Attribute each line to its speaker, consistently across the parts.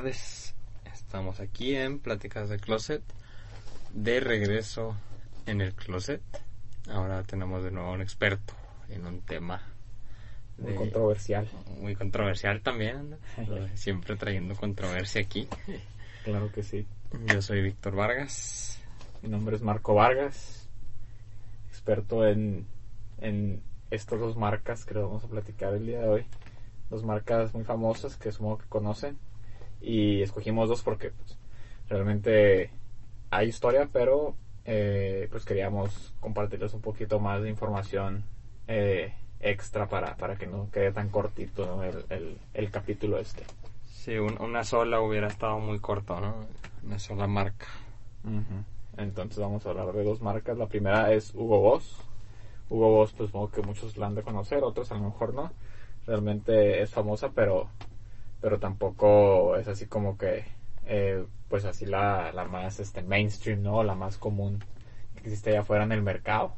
Speaker 1: tardes. Estamos aquí en Pláticas de Closet. De regreso en el closet. Ahora tenemos de nuevo un experto en un tema
Speaker 2: muy controversial.
Speaker 1: Muy controversial también. Siempre trayendo controversia aquí.
Speaker 2: Claro que sí.
Speaker 1: Yo soy Víctor Vargas.
Speaker 2: Mi nombre es Marco Vargas. Experto en, en estas dos marcas que vamos a platicar el día de hoy. Dos marcas muy famosas que supongo que conocen. Y escogimos dos porque pues, realmente hay historia, pero eh, pues queríamos compartirles un poquito más de información eh, extra para, para que no quede tan cortito el, el, capítulo este.
Speaker 1: Sí, una sola hubiera estado muy corto, ¿no? Una sola marca.
Speaker 2: Entonces vamos a hablar de dos marcas. La primera es Hugo Boss. Hugo Boss, pues supongo que muchos la han de conocer, otros a lo mejor no. Realmente es famosa, pero, pero tampoco es así como que, eh, pues así la, la más este, mainstream, ¿no? La más común que existe allá afuera en el mercado.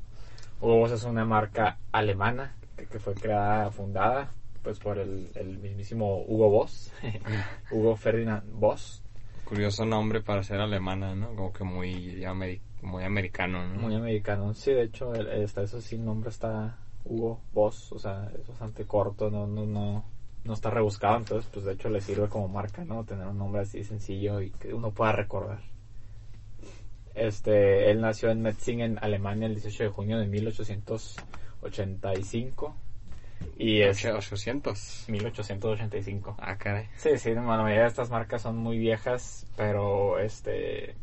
Speaker 2: Hugo es una marca alemana que, fue creada, fundada pues por el, el mismísimo Hugo Boss, Hugo Ferdinand Boss.
Speaker 1: Curioso nombre para ser alemana, ¿no? Como que muy, muy americano, ¿no?
Speaker 2: Muy americano, sí, de hecho, está, eso sí, el nombre está Hugo Boss, o sea, es bastante corto, no, no, no, no está rebuscado, entonces, pues de hecho le sirve como marca, ¿no? Tener un nombre así sencillo y que uno pueda recordar. Este, él nació en Metzingen, Alemania, el 18 de junio de 1800 85. Y es
Speaker 1: 800.
Speaker 2: 1885.
Speaker 1: Ah, caray.
Speaker 2: Sí, sí, la mayoría de estas marcas son muy viejas, pero este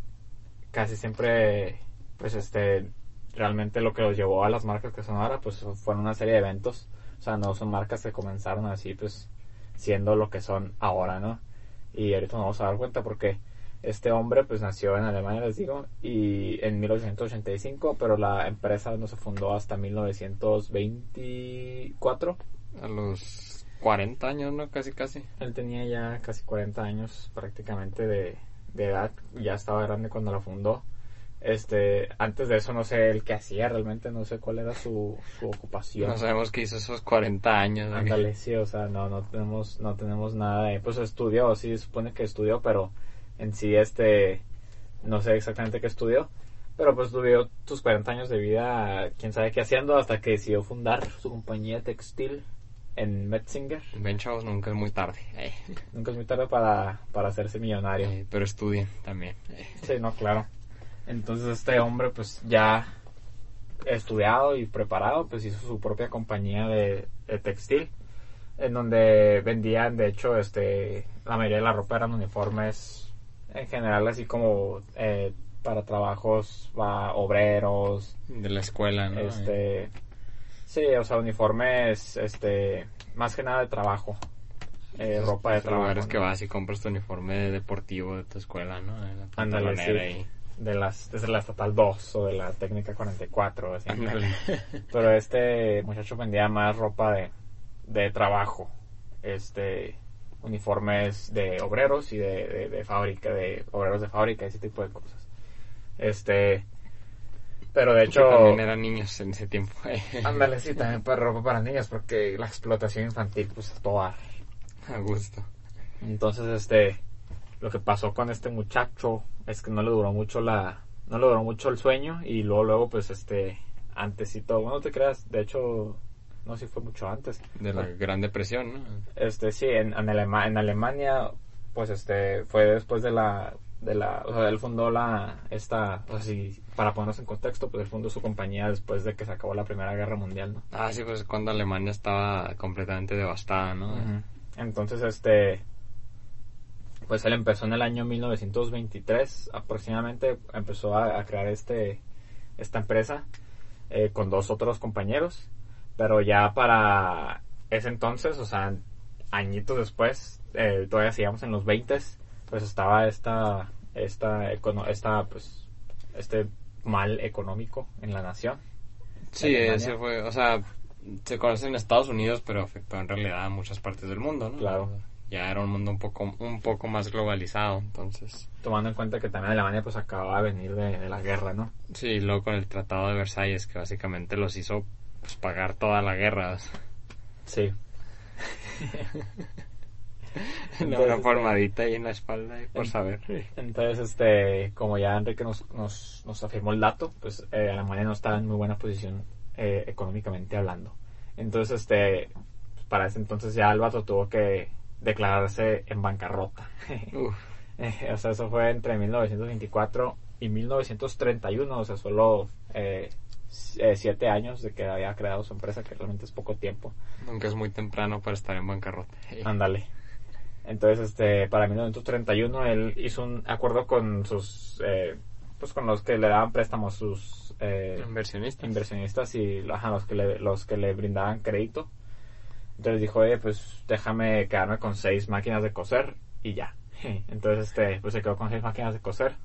Speaker 2: casi siempre pues este realmente lo que los llevó a las marcas que son ahora pues fueron una serie de eventos, o sea, no son marcas que comenzaron así pues siendo lo que son ahora, ¿no? Y ahorita nos vamos a dar cuenta porque este hombre pues nació en Alemania, les digo, y en 1985, pero la empresa no se fundó hasta 1924.
Speaker 1: A los 40 años, ¿no? Casi, casi.
Speaker 2: Él tenía ya casi 40 años prácticamente de, edad, ya estaba grande cuando la fundó. Este, antes de eso no sé el que hacía realmente, no sé cuál era su, su ocupación.
Speaker 1: No sabemos qué hizo esos 40 años.
Speaker 2: Ándale, sí, o sea, no, no tenemos, no tenemos nada de, pues estudió, sí, supone que estudió, pero en sí este, no sé exactamente qué estudió, pero pues tuvo sus 40 años de vida, quién sabe qué haciendo, hasta que decidió fundar su compañía textil en Metzinger.
Speaker 1: Ben chavos, nunca es muy tarde. Eh.
Speaker 2: Nunca es muy tarde para, para hacerse millonario.
Speaker 1: Eh, pero estudien también.
Speaker 2: Sí, no, claro. Entonces este hombre pues ya estudiado y preparado, pues hizo su propia compañía de, de textil en donde vendían de hecho este la mayoría de la ropa eran uniformes en general así como eh, para trabajos va obreros
Speaker 1: de la escuela ¿no?
Speaker 2: este sí o sea uniformes este más que nada de trabajo eh, ropa de trabajo
Speaker 1: lugares que vas y compras tu uniforme deportivo de tu escuela no
Speaker 2: Ándale, de las desde la estatal 2 o de la técnica 44 así. pero este muchacho vendía más ropa de de trabajo este uniformes de obreros y de, de, fábrica, de obreros de fábrica, ese tipo de cosas. Este, pero de hecho...
Speaker 1: también eran niños en ese tiempo.
Speaker 2: ándale, sí, también para ropa para niños, porque la explotación infantil, pues, toda...
Speaker 1: A gusto.
Speaker 2: Entonces, este, lo que pasó con este muchacho es que no le duró mucho la... No le duró mucho el sueño y luego, luego, pues, este, antes y todo, bueno, te creas, de hecho, no sé si fue mucho antes.
Speaker 1: De la Gran Depresión, ¿no?
Speaker 2: Este, sí, en, en, en Alemania, pues este, fue después de la, de la, o sea, él fundó la, esta, o sea, si, para ponernos en contexto, pues él fundó su compañía después de que se acabó la Primera Guerra Mundial, ¿no?
Speaker 1: Ah, sí, pues cuando Alemania estaba completamente devastada, ¿no?
Speaker 2: Entonces, este, pues él empezó en el año 1923 aproximadamente, empezó a, crear este, esta empresa eh, con dos otros compañeros pero ya para ese entonces, o sea, añitos después, eh, todavía sigamos en los 20, pues estaba esta, esta, esta, pues, este mal económico en la nación.
Speaker 1: Sí, ese fue, o sea, se conoce en Estados Unidos, pero afectó en realidad a muchas partes del mundo, ¿no?
Speaker 2: Claro.
Speaker 1: Ya era un mundo un poco, un poco más globalizado, entonces.
Speaker 2: Tomando en cuenta que también Alemania pues acababa de venir de, de la guerra, ¿no?
Speaker 1: Sí, luego con el Tratado de Versalles, que básicamente los hizo pues pagar toda la guerra.
Speaker 2: Sí.
Speaker 1: una formadita ahí en la espalda, y por saber.
Speaker 2: Entonces, este, como ya Enrique nos, nos, nos afirmó el dato, pues eh, Alemania no estaba en muy buena posición eh, económicamente hablando. Entonces, este, para ese entonces ya el vato tuvo que declararse en bancarrota. Eh, o sea, eso fue entre 1924 y 1931, o sea, solo eh, eh, siete años de que había creado su empresa, que realmente es poco tiempo.
Speaker 1: nunca es muy temprano para estar en bancarrota.
Speaker 2: Ándale. Entonces, este, para 1931 él hizo un acuerdo con sus, eh, pues con los que le daban préstamos sus eh,
Speaker 1: Inversionista.
Speaker 2: inversionistas y ajá, los que le, los que le brindaban crédito. Entonces dijo, oye, pues déjame quedarme con seis máquinas de coser y ya. Entonces, este, pues se quedó con seis máquinas de coser.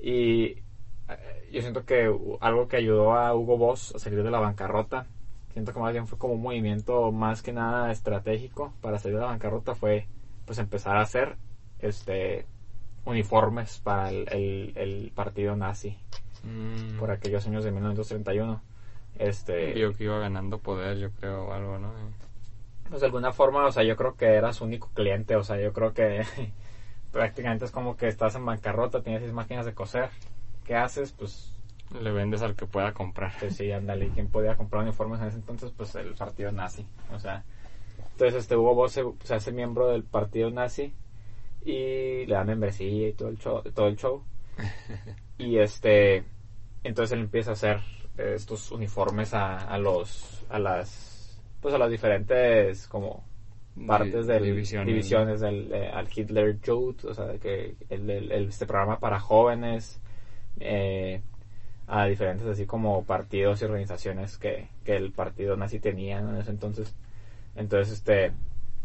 Speaker 2: Y eh, yo siento que algo que ayudó a Hugo Boss a salir de la bancarrota, siento que más bien fue como un movimiento más que nada estratégico para salir de la bancarrota, fue pues empezar a hacer este uniformes para el, el- el partido nazi
Speaker 1: Mm,
Speaker 2: por aquellos años de 1931. Este,
Speaker 1: Vio que iba ganando poder, yo creo, o algo, ¿no?
Speaker 2: Pues de alguna forma, o sea, yo creo que era su único cliente, o sea, yo creo que prácticamente es como que estás en bancarrota, tienes seis máquinas de coser, ¿qué haces? Pues,
Speaker 1: Le vendes al que pueda comprar.
Speaker 2: pues sí, ándale, ¿y ¿quién podía comprar uniformes en ese entonces? Pues el partido nazi, o sea, entonces este Hugo Boss se, se hace miembro del partido nazi y le dan membresía y todo el show, todo el show. y este entonces él empieza a hacer eh, estos uniformes a, a los a las pues a las diferentes como partes del
Speaker 1: divisiones,
Speaker 2: divisiones, del eh, al Hitler Youth o sea que el, este programa para jóvenes eh, a diferentes así como partidos y organizaciones que, que el partido nazi tenía en ese entonces. Entonces este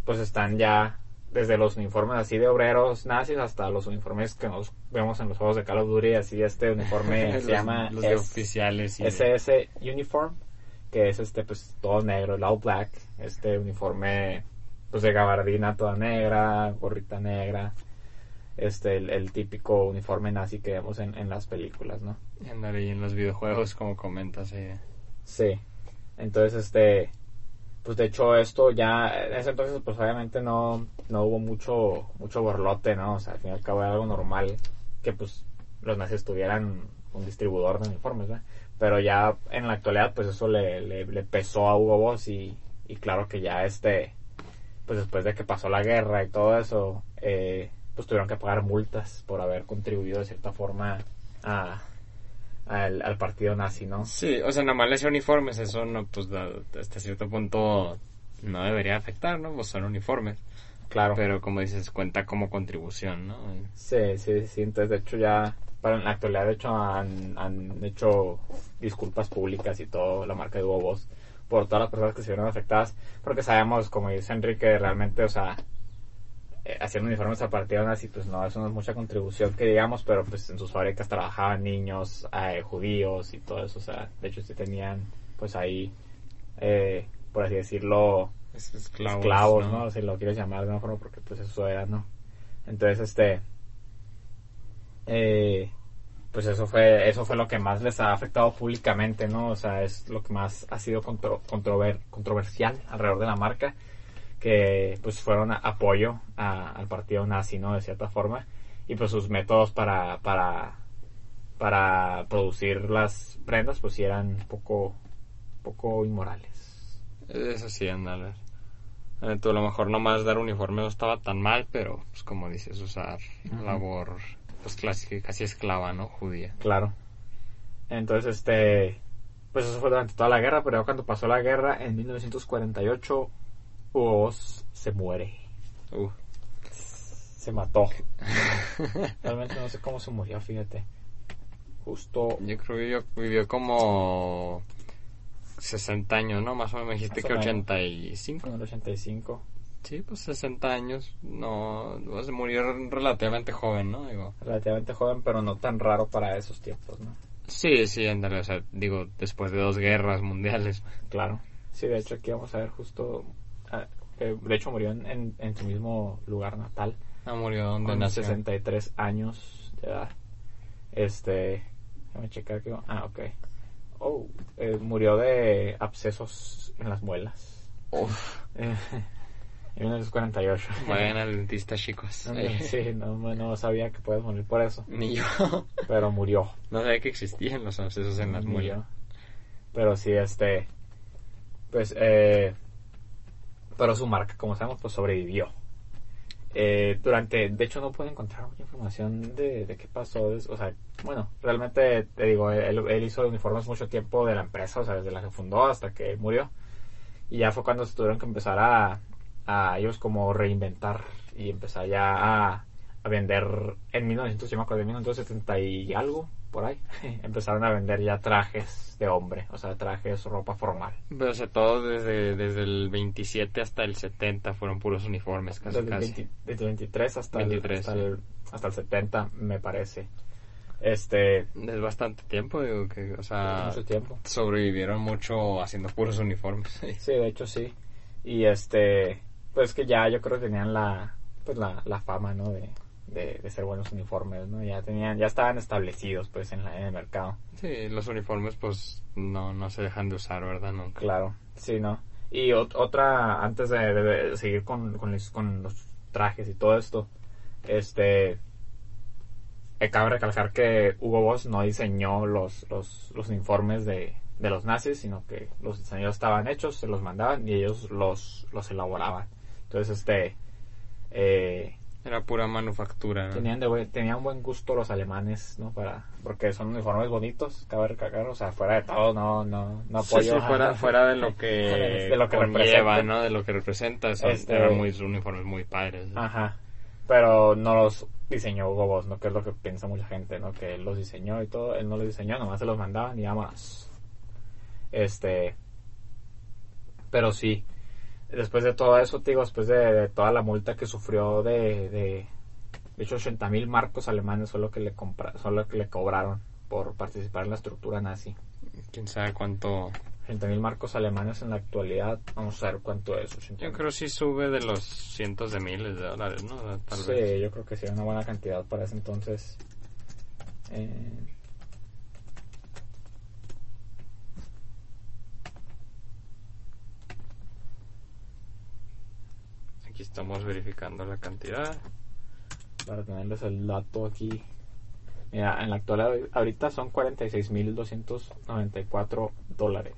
Speaker 2: pues están ya desde los uniformes así de obreros nazis hasta los uniformes que nos vemos en los juegos de Call of Duty así este uniforme
Speaker 1: Los-
Speaker 2: se llama
Speaker 1: los de
Speaker 2: S-
Speaker 1: oficiales y
Speaker 2: SS Uniform, que es este pues todo negro, el all black, este uniforme pues de gabardina toda negra, gorrita negra, este el, el típico uniforme nazi que vemos en, en las películas, ¿no?
Speaker 1: y en los videojuegos, como comentas. eh.
Speaker 2: Sí. Entonces este pues de hecho esto ya en ese entonces pues obviamente no no hubo mucho mucho borlote, ¿no? O sea, al fin y al cabo era algo normal que pues los nazis tuvieran un distribuidor de uniformes, ¿verdad? Pero ya en la actualidad pues eso le, le, le pesó a Hugo Boss y, y claro que ya este pues después de que pasó la guerra y todo eso eh, pues tuvieron que pagar multas por haber contribuido de cierta forma a, al, al partido nazi, ¿no?
Speaker 1: Sí, o sea, nada más uniformes, eso no, pues hasta cierto punto no debería afectar, ¿no? Pues son uniformes.
Speaker 2: Claro.
Speaker 1: Pero como dices, cuenta como contribución, ¿no?
Speaker 2: Sí, sí, sí. Entonces, de hecho, ya para en la actualidad, de hecho, han, han hecho disculpas públicas y todo, la marca de Hugo Boss, por todas las personas que se vieron afectadas, porque sabemos, como dice Enrique, realmente, o sea, eh, haciendo uniformes a partido nazi, pues no, eso no es mucha contribución que digamos, pero pues en sus fábricas trabajaban niños, eh, judíos y todo eso, o sea, de hecho, sí tenían, pues ahí, eh, por así decirlo,
Speaker 1: Es- esclavos,
Speaker 2: esclavos, ¿no? Si lo quieres llamar de una forma, porque pues eso era, ¿no? Entonces, este, eh, pues eso fue, eso fue lo que más les ha afectado públicamente, ¿no? O sea, es lo que más ha sido contro- controver- controversial alrededor de la marca, que pues fueron a- apoyo a- al partido nazi, ¿no? De cierta forma, y pues sus métodos para, para, para producir las prendas, pues sí eran poco, poco inmorales.
Speaker 1: Eso sí, ándale. Eh, tú a lo mejor nomás dar uniforme no estaba tan mal, pero pues como dices, usar labor pues clásica, casi esclava, ¿no? Judía.
Speaker 2: Claro. Entonces, este, pues eso fue durante toda la guerra, pero cuando pasó la guerra, en 1948, Hugo Boss se muere.
Speaker 1: Uh.
Speaker 2: Se mató. Realmente no sé cómo se murió, fíjate. Justo,
Speaker 1: Yo creo que vivió, vivió como 60 años, ¿no? Más o menos me dijiste que
Speaker 2: menos.
Speaker 1: 85.
Speaker 2: en el 85,
Speaker 1: Sí, pues 60 años. No, murió relativamente joven, ¿no? Digo.
Speaker 2: relativamente joven, pero no tan raro para esos tiempos, ¿no?
Speaker 1: Sí, sí, ándale, o sea, digo, después de dos guerras mundiales.
Speaker 2: Claro. Sí, de hecho aquí vamos a ver justo, ah, eh, de hecho murió en, en, en su mismo lugar natal.
Speaker 1: Ah, murió donde
Speaker 2: con
Speaker 1: nació.
Speaker 2: 63 años de edad. Este, déjame checar que... Ah, ok. Oh, eh, murió de abscesos en las muelas.
Speaker 1: Uf.
Speaker 2: En 1948.
Speaker 1: Vayan al dentista, chicos.
Speaker 2: Sí, no, no sabía que puedes morir por eso.
Speaker 1: Ni yo.
Speaker 2: Pero murió.
Speaker 1: No sabía que existían los abscesos en las muelas.
Speaker 2: Pero sí, este. Pues, eh. Pero su marca, como sabemos, pues sobrevivió. Eh, durante, de hecho no puedo encontrar mucha información de, de qué pasó, o sea, bueno, realmente te digo, él, él, hizo uniformes mucho tiempo de la empresa, o sea, desde la que fundó hasta que murió, y ya fue cuando se tuvieron que empezar a, a ellos como reinventar y empezar ya a, a vender en 1900, yo me acuerdo, en 1970 y algo, por ahí, empezaron a vender ya trajes de hombre, o sea, trajes, ropa formal.
Speaker 1: Pero o sea, todo desde, desde el 27 hasta el 70 fueron puros uniformes, casi
Speaker 2: desde,
Speaker 1: casi.
Speaker 2: El 20, desde el 23 hasta,
Speaker 1: 23,
Speaker 2: el, hasta, el, hasta, el, 70, me parece. Este...
Speaker 1: Es bastante tiempo, digo, que, o sea...
Speaker 2: Mucho tiempo.
Speaker 1: Sobrevivieron mucho haciendo puros uniformes.
Speaker 2: sí, de hecho sí. Y este... Pues que ya yo creo que tenían la... Pues la, la fama, ¿no? De, de, de, ser buenos uniformes, ¿no? Ya tenían, ya estaban establecidos, pues, en, la, en el mercado.
Speaker 1: Sí, los uniformes, pues, no, no se dejan de usar, ¿verdad? Nunca.
Speaker 2: Claro, sí, ¿no? Y ot otra, antes de, de, de seguir con, con, los, con, los, trajes y todo esto, este, eh, cabe recalcar que Hugo Boss no diseñó los, los, los uniformes de, de los nazis, sino que los diseños estaban hechos, se los mandaban y ellos los, los elaboraban. Entonces, este, eh,
Speaker 1: era pura manufactura. ¿no?
Speaker 2: Tenían, de buen, tenían buen gusto los alemanes, ¿no? Para, porque son uniformes bonitos, cabe recalcar, o sea, fuera de todo, no, no, no apoyo.
Speaker 1: Sí, sí, fuera, fuera de lo que,
Speaker 2: de lo que
Speaker 1: conlleva, ¿no? De lo que representa, son, este, eran muy, uniformes muy padres. ¿no?
Speaker 2: Ajá. Pero no los diseñó Hugo Boss, ¿no? Que es lo que piensa mucha gente, ¿no? Que él los diseñó y todo, él no los diseñó, nomás se los mandaban y vámonos. Este, pero sí, después de todo eso, digo, después de, de, toda la multa que sufrió de, de, de hecho, 80 mil marcos alemanes son lo que le compra, son lo que le cobraron por participar en la estructura nazi.
Speaker 1: Quién sabe cuánto.
Speaker 2: 80 mil marcos alemanes en la actualidad, vamos a ver cuánto es. 80
Speaker 1: yo creo sí sube de los cientos de miles de dólares, ¿no? Tal
Speaker 2: sí,
Speaker 1: vez.
Speaker 2: yo creo que sí, una buena cantidad para ese entonces. Eh,
Speaker 1: Aquí estamos verificando la cantidad.
Speaker 2: Para tenerles el dato aquí. Mira, en la actualidad, ahorita son 46.294 dólares.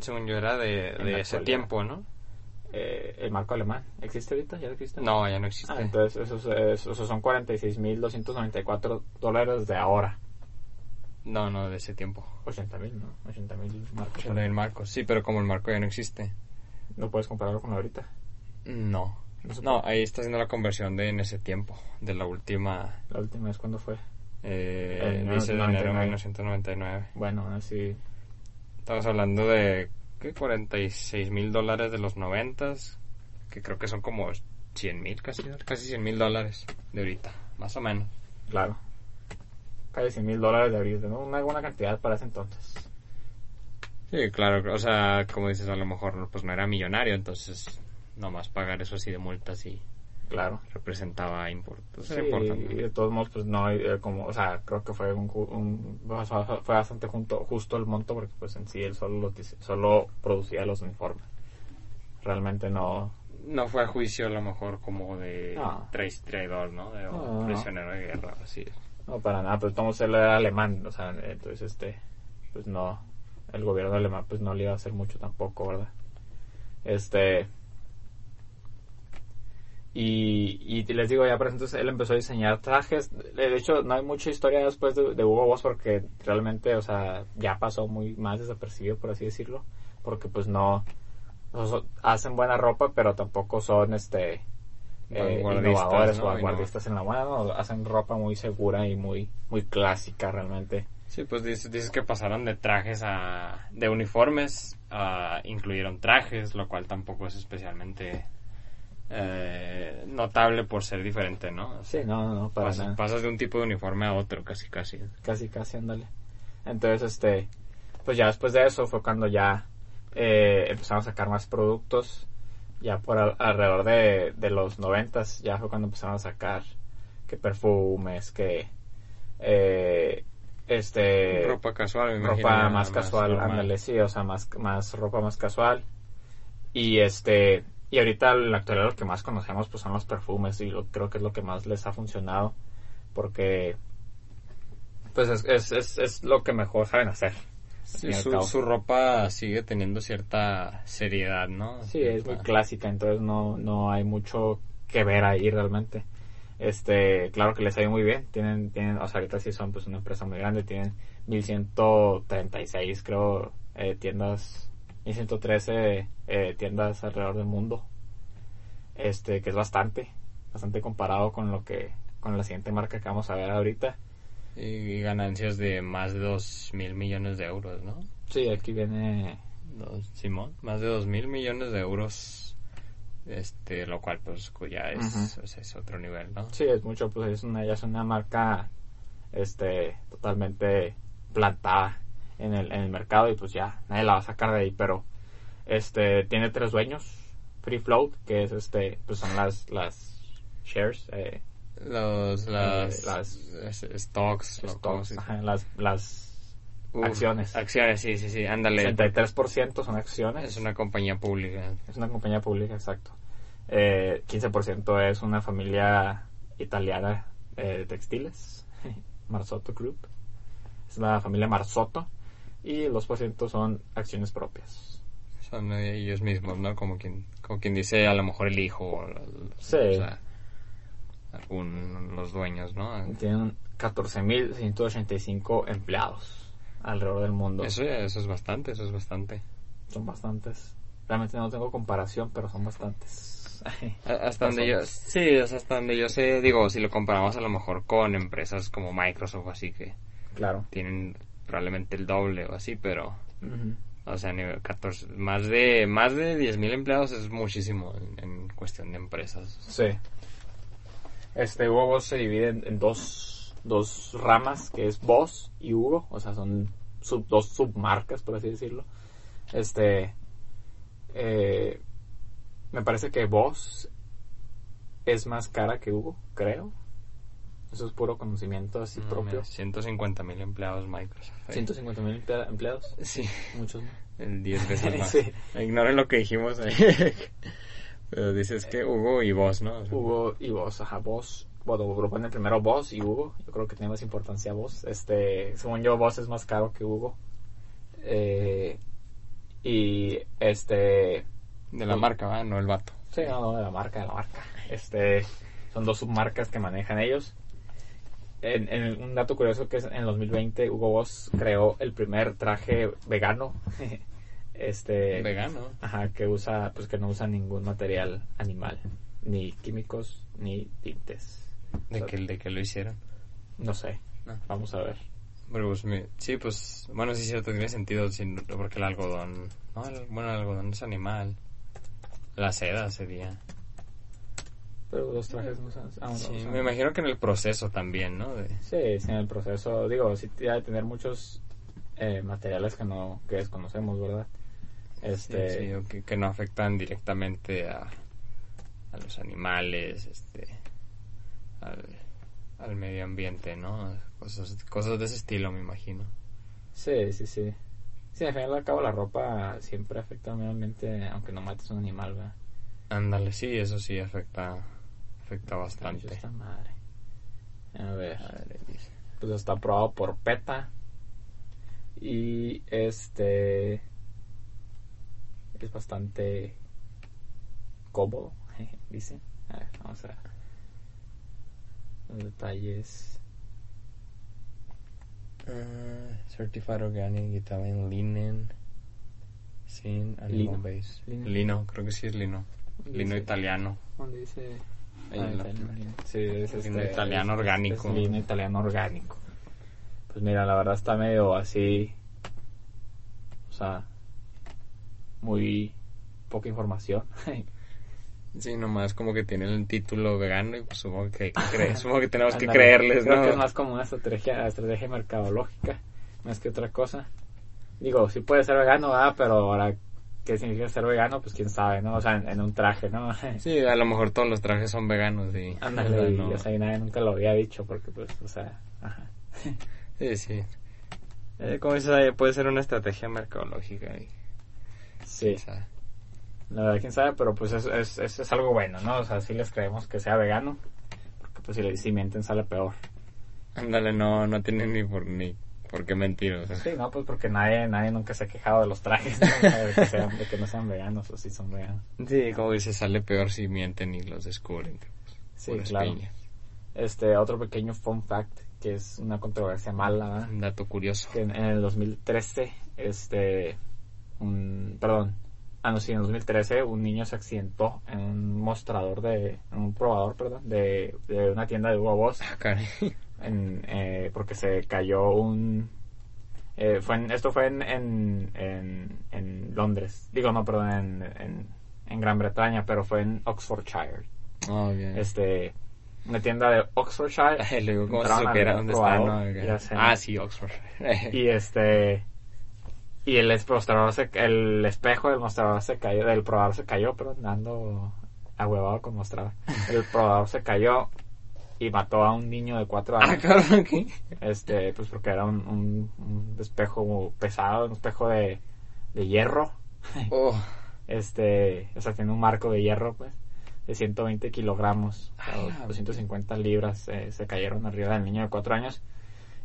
Speaker 1: Según yo era de, de ese tiempo, ¿no?
Speaker 2: Eh, el marco alemán, ¿existe ahorita? ¿Ya existe?
Speaker 1: No, ya no existe.
Speaker 2: Ah, entonces esos, esos son 46.294 dólares de ahora.
Speaker 1: No, no, de ese tiempo.
Speaker 2: 80.000, ¿no? 80.000 marcos.
Speaker 1: 80.000 marcos, sí, pero como el marco ya no existe.
Speaker 2: ¿No puedes compararlo con ahorita?
Speaker 1: No. No, no, ahí está haciendo la conversión de en ese tiempo, de la última.
Speaker 2: ¿La última vez cuándo fue?
Speaker 1: Eh, el dice de enero de 1999.
Speaker 2: Bueno, así.
Speaker 1: Estamos hablando de ¿qué? 46 mil dólares de los 90, que creo que son como 100 mil, casi, casi 100 mil dólares de ahorita, más o menos.
Speaker 2: Claro. Casi 100 mil dólares de ahorita, ¿no? Una buena cantidad para ese entonces.
Speaker 1: Sí, claro, o sea, como dices, a lo mejor pues no era millonario, entonces nomás pagar eso así de multas y
Speaker 2: claro.
Speaker 1: representaba import
Speaker 2: sí, y de todos modos pues no eh, como o sea creo que fue un, un fue bastante junto, justo el monto porque pues en sí él solo los, solo producía los uniformes realmente no.
Speaker 1: No fue a juicio a lo mejor como de
Speaker 2: no.
Speaker 1: traidor no de no, prisionero de guerra así
Speaker 2: no para nada pues estamos él era alemán o sea entonces este pues no el gobierno alemán pues no le iba a hacer mucho tampoco verdad este y, y, les digo, ya entonces él empezó a diseñar trajes. De hecho, no hay mucha historia después de, de, Hugo Boss porque realmente, o sea, ya pasó muy más desapercibido, por así decirlo. Porque pues no, no hacen buena ropa, pero tampoco son este eh, innovadores ¿no? o vanguardistas en la moda. ¿no? Hacen ropa muy segura y muy, muy clásica realmente.
Speaker 1: Sí, pues dices, dices que pasaron de trajes a... de uniformes a... incluyeron trajes, lo cual tampoco es especialmente eh, notable por ser diferente, ¿no?
Speaker 2: Sí, no, no, para
Speaker 1: pasas,
Speaker 2: nada.
Speaker 1: pasas de un tipo de uniforme a otro, casi, casi.
Speaker 2: Casi, casi, ándale. Entonces, este, pues ya después de eso fue cuando ya eh, empezamos a sacar más productos. Ya por al, alrededor de, de los noventas, ya fue cuando empezaron a sacar que perfumes, que eh, este
Speaker 1: ropa casual, me
Speaker 2: ropa
Speaker 1: imagino,
Speaker 2: más casual,
Speaker 1: normal.
Speaker 2: ándale, sí, o sea, más, más ropa más casual. Y este, y ahorita en la actualidad lo que más conocemos pues son los perfumes y lo, creo que es lo que más les ha funcionado porque pues es, es, es, es lo que mejor saben hacer. al
Speaker 1: su, su ropa sigue teniendo cierta seriedad, ¿no?
Speaker 2: Sí, es muy clásica, entonces no, no hay mucho que ver ahí realmente. Este, claro que les ha ido muy bien, tienen, tienen, o sea, ahorita sí son pues una empresa muy grande, tienen 1136 creo eh, tiendas, 1113 eh, tiendas alrededor del mundo. Este, que es bastante, bastante comparado con lo que, con la siguiente marca que vamos a ver ahorita.
Speaker 1: Y ganancias de más de 2 mil millones de euros, ¿no?
Speaker 2: Sí, aquí viene,
Speaker 1: Simón, más de 2 mil millones de euros. Este, lo cual pues ya es, sea, es otro nivel, ¿no?
Speaker 2: Sí, es mucho, pues es una, ya es una marca este totalmente plantada en el, en el mercado y pues ya nadie la va a sacar de ahí, pero este tiene tres dueños, Free Float, que es este, pues son las las shares, eh,
Speaker 1: Los, las,
Speaker 2: Eh, las-
Speaker 1: es- stocks, lo- ¿cómo
Speaker 2: stocks, ajá, las las
Speaker 1: Uf,
Speaker 2: acciones.
Speaker 1: Acciones, sí, sí, sí, ándale.
Speaker 2: 63% son acciones.
Speaker 1: Es una compañía pública.
Speaker 2: Es una compañía pública, exacto. Eh, 15% es una familia italiana eh, de textiles, Marzotto Group. Es la familia Marzotto. Y el 2% son acciones propias.
Speaker 1: Son ellos mismos, ¿no? Como quien, como quien dice, a lo mejor el hijo. o
Speaker 2: Sí.
Speaker 1: O sea, algún, los dueños, ¿no?
Speaker 2: Tienen 14.185 empleados alrededor del mundo.
Speaker 1: Eso, eso es bastante, eso es bastante.
Speaker 2: Son bastantes. Realmente no tengo comparación, pero son bastantes.
Speaker 1: Hasta donde yo, sí, hasta donde yo sé, digo, si lo comparamos a lo mejor con empresas como Microsoft, así que
Speaker 2: claro.
Speaker 1: tienen probablemente el doble o así, pero, o sea, nivel 14, más de, más de 10.000 empleados es muchísimo en, en cuestión de empresas.
Speaker 2: Sí. Este Hugo se divide en, en dos, dos ramas, que es Boss y Hugo, o sea, son sub- dos submarcas, por así decirlo. Este, eh, me parece que Boss es más cara que Hugo, creo. Eso es puro conocimiento así
Speaker 1: No,
Speaker 2: propio.
Speaker 1: mira, 150.000 empleados Microsoft. ahí.
Speaker 2: 150 mil empleados,
Speaker 1: Sí,
Speaker 2: muchos.
Speaker 1: el 10 veces más.
Speaker 2: Sí.
Speaker 1: Ignoren lo que dijimos ahí. Pero dices que Hugo y vos, ¿no? O sea,
Speaker 2: Hugo y vos, ajá, vos. Bueno, proponen primero vos y Hugo. Yo creo que tiene más importancia vos. Este, según yo, vos es más caro que Hugo. Eh, y este,
Speaker 1: De la marca, ¿va? No el vato.
Speaker 2: sí, no, no, de la marca, de la marca. Este, son dos submarcas que manejan ellos. En, en un dato curioso que es en 2020 Hugo Boss creó el primer traje vegano. este,
Speaker 1: Vegano.
Speaker 2: Ajá, que usa, pues que no usa ningún material animal, ni químicos, ni tintes.
Speaker 1: ¿De que, de que lo hicieron?
Speaker 2: No sé,
Speaker 1: No.
Speaker 2: vamos a ver.
Speaker 1: Pero pues, mi- sí, pues, bueno, sí cierto, tiene sentido, sin- porque el algodón, no, el- bueno, el algodón es animal. La seda sería.
Speaker 2: Pero los trajes no ah, no
Speaker 1: Sí,
Speaker 2: usan-
Speaker 1: me imagino que en el proceso también, ¿no? De-
Speaker 2: Sí, sí, en el proceso, digo, sí tiene que tener muchos eh, materiales que no, que desconocemos, ¿verdad? Este,
Speaker 1: sí, sí, o que, que no afectan directamente a, a los animales, este, al, al medio ambiente, ¿no? Cosas, cosas de ese estilo, me imagino.
Speaker 2: sí, sí, sí. Sí, al final al cabo la ropa siempre afecta al medio ambiente, aunque no mates un animal, ¿verdad?
Speaker 1: Ándale, sí, eso sí afecta, afecta bastante.
Speaker 2: esta madre. A ver. Pues está aprobado por PETA y este es bastante cómodo dice a ver vamos a ver los detalles
Speaker 1: Uh, certified organic Italian linen sin animal
Speaker 2: Lino.
Speaker 1: base.
Speaker 2: Lino.
Speaker 1: Lino. creo que sí es lino. Lino
Speaker 2: Dice-
Speaker 1: italiano.
Speaker 2: ¿dónde dice
Speaker 1: Ahí
Speaker 2: Ah,
Speaker 1: en la
Speaker 2: italiano.
Speaker 1: primera.
Speaker 2: sí es este,
Speaker 1: italiano
Speaker 2: es-
Speaker 1: orgánico.
Speaker 2: es lino italiano orgánico pues mira la verdad está medio así o sea muy poca información
Speaker 1: Sí, nomás como que tienen el título vegano y pues supongo que, hay que creer- supongo que tenemos que creerles,
Speaker 2: Creo
Speaker 1: ¿no?
Speaker 2: que es más como una estrategia, estrategia mercadológica, más que otra cosa. Digo, sí puede ser vegano, ah, pero ahora, ¿qué significa ser vegano? Pues quién sabe, ¿no? O sea, en, en un traje, ¿no?
Speaker 1: Sí, a lo mejor todos los trajes son veganos y...
Speaker 2: Ándale, y,
Speaker 1: no.
Speaker 2: o sea, y nadie nunca lo había dicho, porque pues, o sea, ajá.
Speaker 1: Sí, sí. Eh, como dices, ahí puede ser una estrategia mercadológica y...
Speaker 2: Sí.
Speaker 1: o sea,
Speaker 2: La verdad, quién sabe, pero pues es, es, es, es algo bueno, ¿no? O sea, sí les creemos que sea vegano, porque pues si, le- si mienten sale peor.
Speaker 1: Ándale, no, no tiene ni por, ni por qué mentir. O sea.
Speaker 2: Sí, no, pues porque nadie, nadie nunca se ha quejado de los trajes, de, que sean- de que no sean veganos o si son veganos.
Speaker 1: Sí, como dice, sale peor si mienten y los descubren.
Speaker 2: Sí,
Speaker 1: Puras
Speaker 2: claro.
Speaker 1: piñas.
Speaker 2: Este, otro pequeño fun fact, que es una controversia mala.
Speaker 1: Un dato curioso.
Speaker 2: que en, en el 2013, este, un, perdón, ah no, sí, en el 2013 un niño se accidentó en un mostrador de, en un probador, perdón, de, de una tienda de Hugo Boss,
Speaker 1: Ah, caray.
Speaker 2: En, eh, porque se cayó un, eh, fue en- esto fue en, en, en, en Londres, digo no, perdón, en, en, en Gran Bretaña, pero fue en Oxfordshire,
Speaker 1: Oh, bien.
Speaker 2: este, una tienda de Oxfordshire,
Speaker 1: digo, ¿cómo se supiera dónde está? no? Ah, sí, Oxford.
Speaker 2: y este y el mostrador se, el espejo del mostrador se cayó del probador se cayó pero andando ahuevado con mostrador el probador se cayó y mató a un niño de cuatro
Speaker 1: ah,
Speaker 2: años.
Speaker 1: cabrón, ¿qué?
Speaker 2: este pues porque era un, un, un espejo pesado un espejo de, de hierro.
Speaker 1: Oh,
Speaker 2: este o sea tiene un marco de hierro pues de 120 kilogramos. O sea,
Speaker 1: Ah,
Speaker 2: 250 libras eh, se cayeron arriba del niño de cuatro años.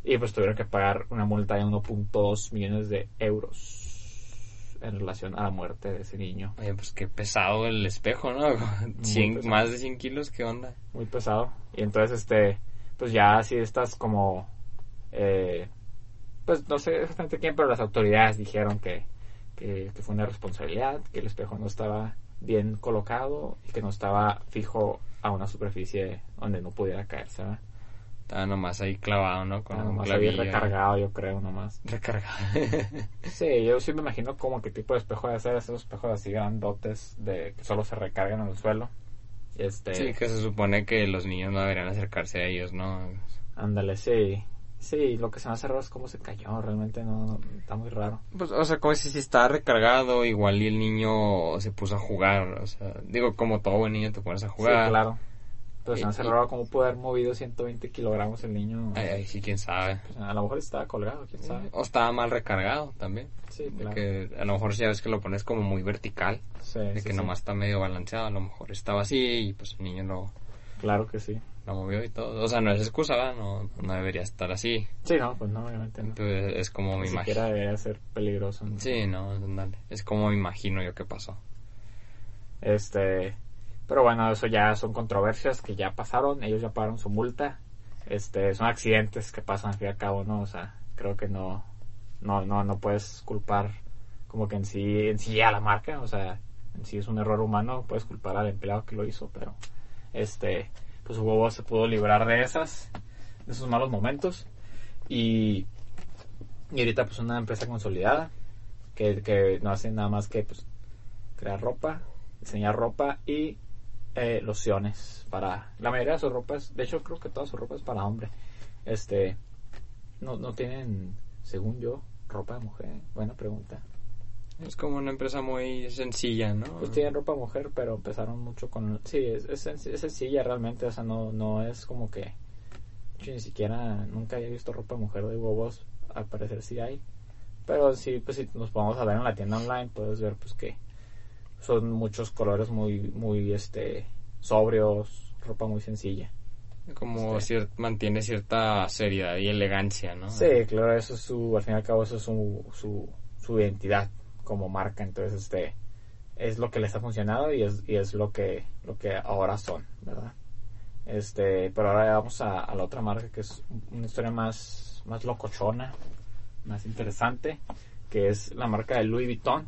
Speaker 2: Y pues tuvieron que pagar una multa de 1.2 millones de euros en relación a la muerte de ese niño
Speaker 1: oye, pues qué pesado el espejo, ¿no? Más de 100 kilos, ¿qué onda?
Speaker 2: muy pesado y entonces este pues ya así estás como eh, pues no sé exactamente quién pero las autoridades dijeron que, que, que fue una responsabilidad que el espejo no estaba bien colocado y que no estaba fijo a una superficie donde no pudiera caerse ¿verdad?
Speaker 1: Estaba nomás ahí clavado, ¿no? Con
Speaker 2: Ah, nomás recargado yo creo nomás
Speaker 1: Recargado.
Speaker 2: sí yo sí me imagino como qué tipo de espejo de ser esos espejos así grandotes de que solo se recargan en el suelo este
Speaker 1: sí, que se supone que los niños no deberían acercarse a ellos, ¿no?
Speaker 2: Ándale, sí. Sí, lo que se me hace raro es cómo se cayó. Realmente no, no- está muy raro.
Speaker 1: Pues, o sea, como si, si estaba recargado, igual y el niño se puso a jugar, o sea, digo, como todo buen niño te pones a jugar.
Speaker 2: Sí, claro. Pero se me hace
Speaker 1: Y-
Speaker 2: raro cómo pudo haber movido 120 kilogramos el niño.
Speaker 1: Ay, ay, sí, quién sabe.
Speaker 2: Pues, a lo mejor estaba colgado, quién sabe.
Speaker 1: O estaba mal recargado también.
Speaker 2: Sí, claro.
Speaker 1: que a lo mejor ya ves que lo pones como muy vertical,
Speaker 2: Sí,
Speaker 1: de
Speaker 2: sí,
Speaker 1: que
Speaker 2: sí.
Speaker 1: nomás está medio balanceado, a lo mejor estaba así y pues el niño lo,
Speaker 2: Claro que sí.
Speaker 1: lo movió y todo. O sea, no es excusa, ¿verdad? No, no debería estar así.
Speaker 2: Sí, no, pues no, obviamente no.
Speaker 1: Entonces es como me
Speaker 2: Ni siquiera
Speaker 1: imagino.
Speaker 2: debería ser peligroso. ¿no?
Speaker 1: Sí, no, ándale. Es como me imagino yo que pasó.
Speaker 2: Este, pero bueno, eso ya son controversias que ya pasaron, ellos ya pagaron su multa. Este, son accidentes que pasan al fin y al cabo, ¿no? O sea, creo que no, no, no, no puedes culpar como que en sí, en sí a la marca, o sea, en sí es un error humano, puedes culpar al empleado que lo hizo, pero este, pues Hugo se pudo librar de esas, de esos malos momentos y, y ahorita pues una empresa consolidada que, que no hace nada más que pues crear ropa, diseñar ropa y eh, lociones para la mayoría de sus ropas, de hecho creo que toda su ropa es para hombre. Este no, no tienen, según yo, ropa de mujer. Buena pregunta.
Speaker 1: Es como una empresa muy sencilla, ¿no?
Speaker 2: Pues tienen ropa mujer, pero empezaron mucho con... Sí, es, es, senc- es sencilla realmente, o sea, no, no es como que... Yo ni siquiera, nunca había visto ropa mujer de huevos, al parecer sí hay. Pero sí, pues si nos podemos a ver en la tienda online, puedes ver pues que son muchos colores muy, muy, este, sobrios, ropa muy sencilla.
Speaker 1: Como
Speaker 2: Este.
Speaker 1: cier- mantiene cierta seriedad y elegancia, ¿no?
Speaker 2: Sí, claro, eso es su, al fin y al cabo, eso es su, su, su identidad como marca, entonces este es lo que les ha funcionado y es, y es lo que, lo que ahora son, ¿verdad? Este, pero ahora vamos a, a la otra marca que es una historia más, más locochona, más interesante, que es la marca de Louis Vuitton.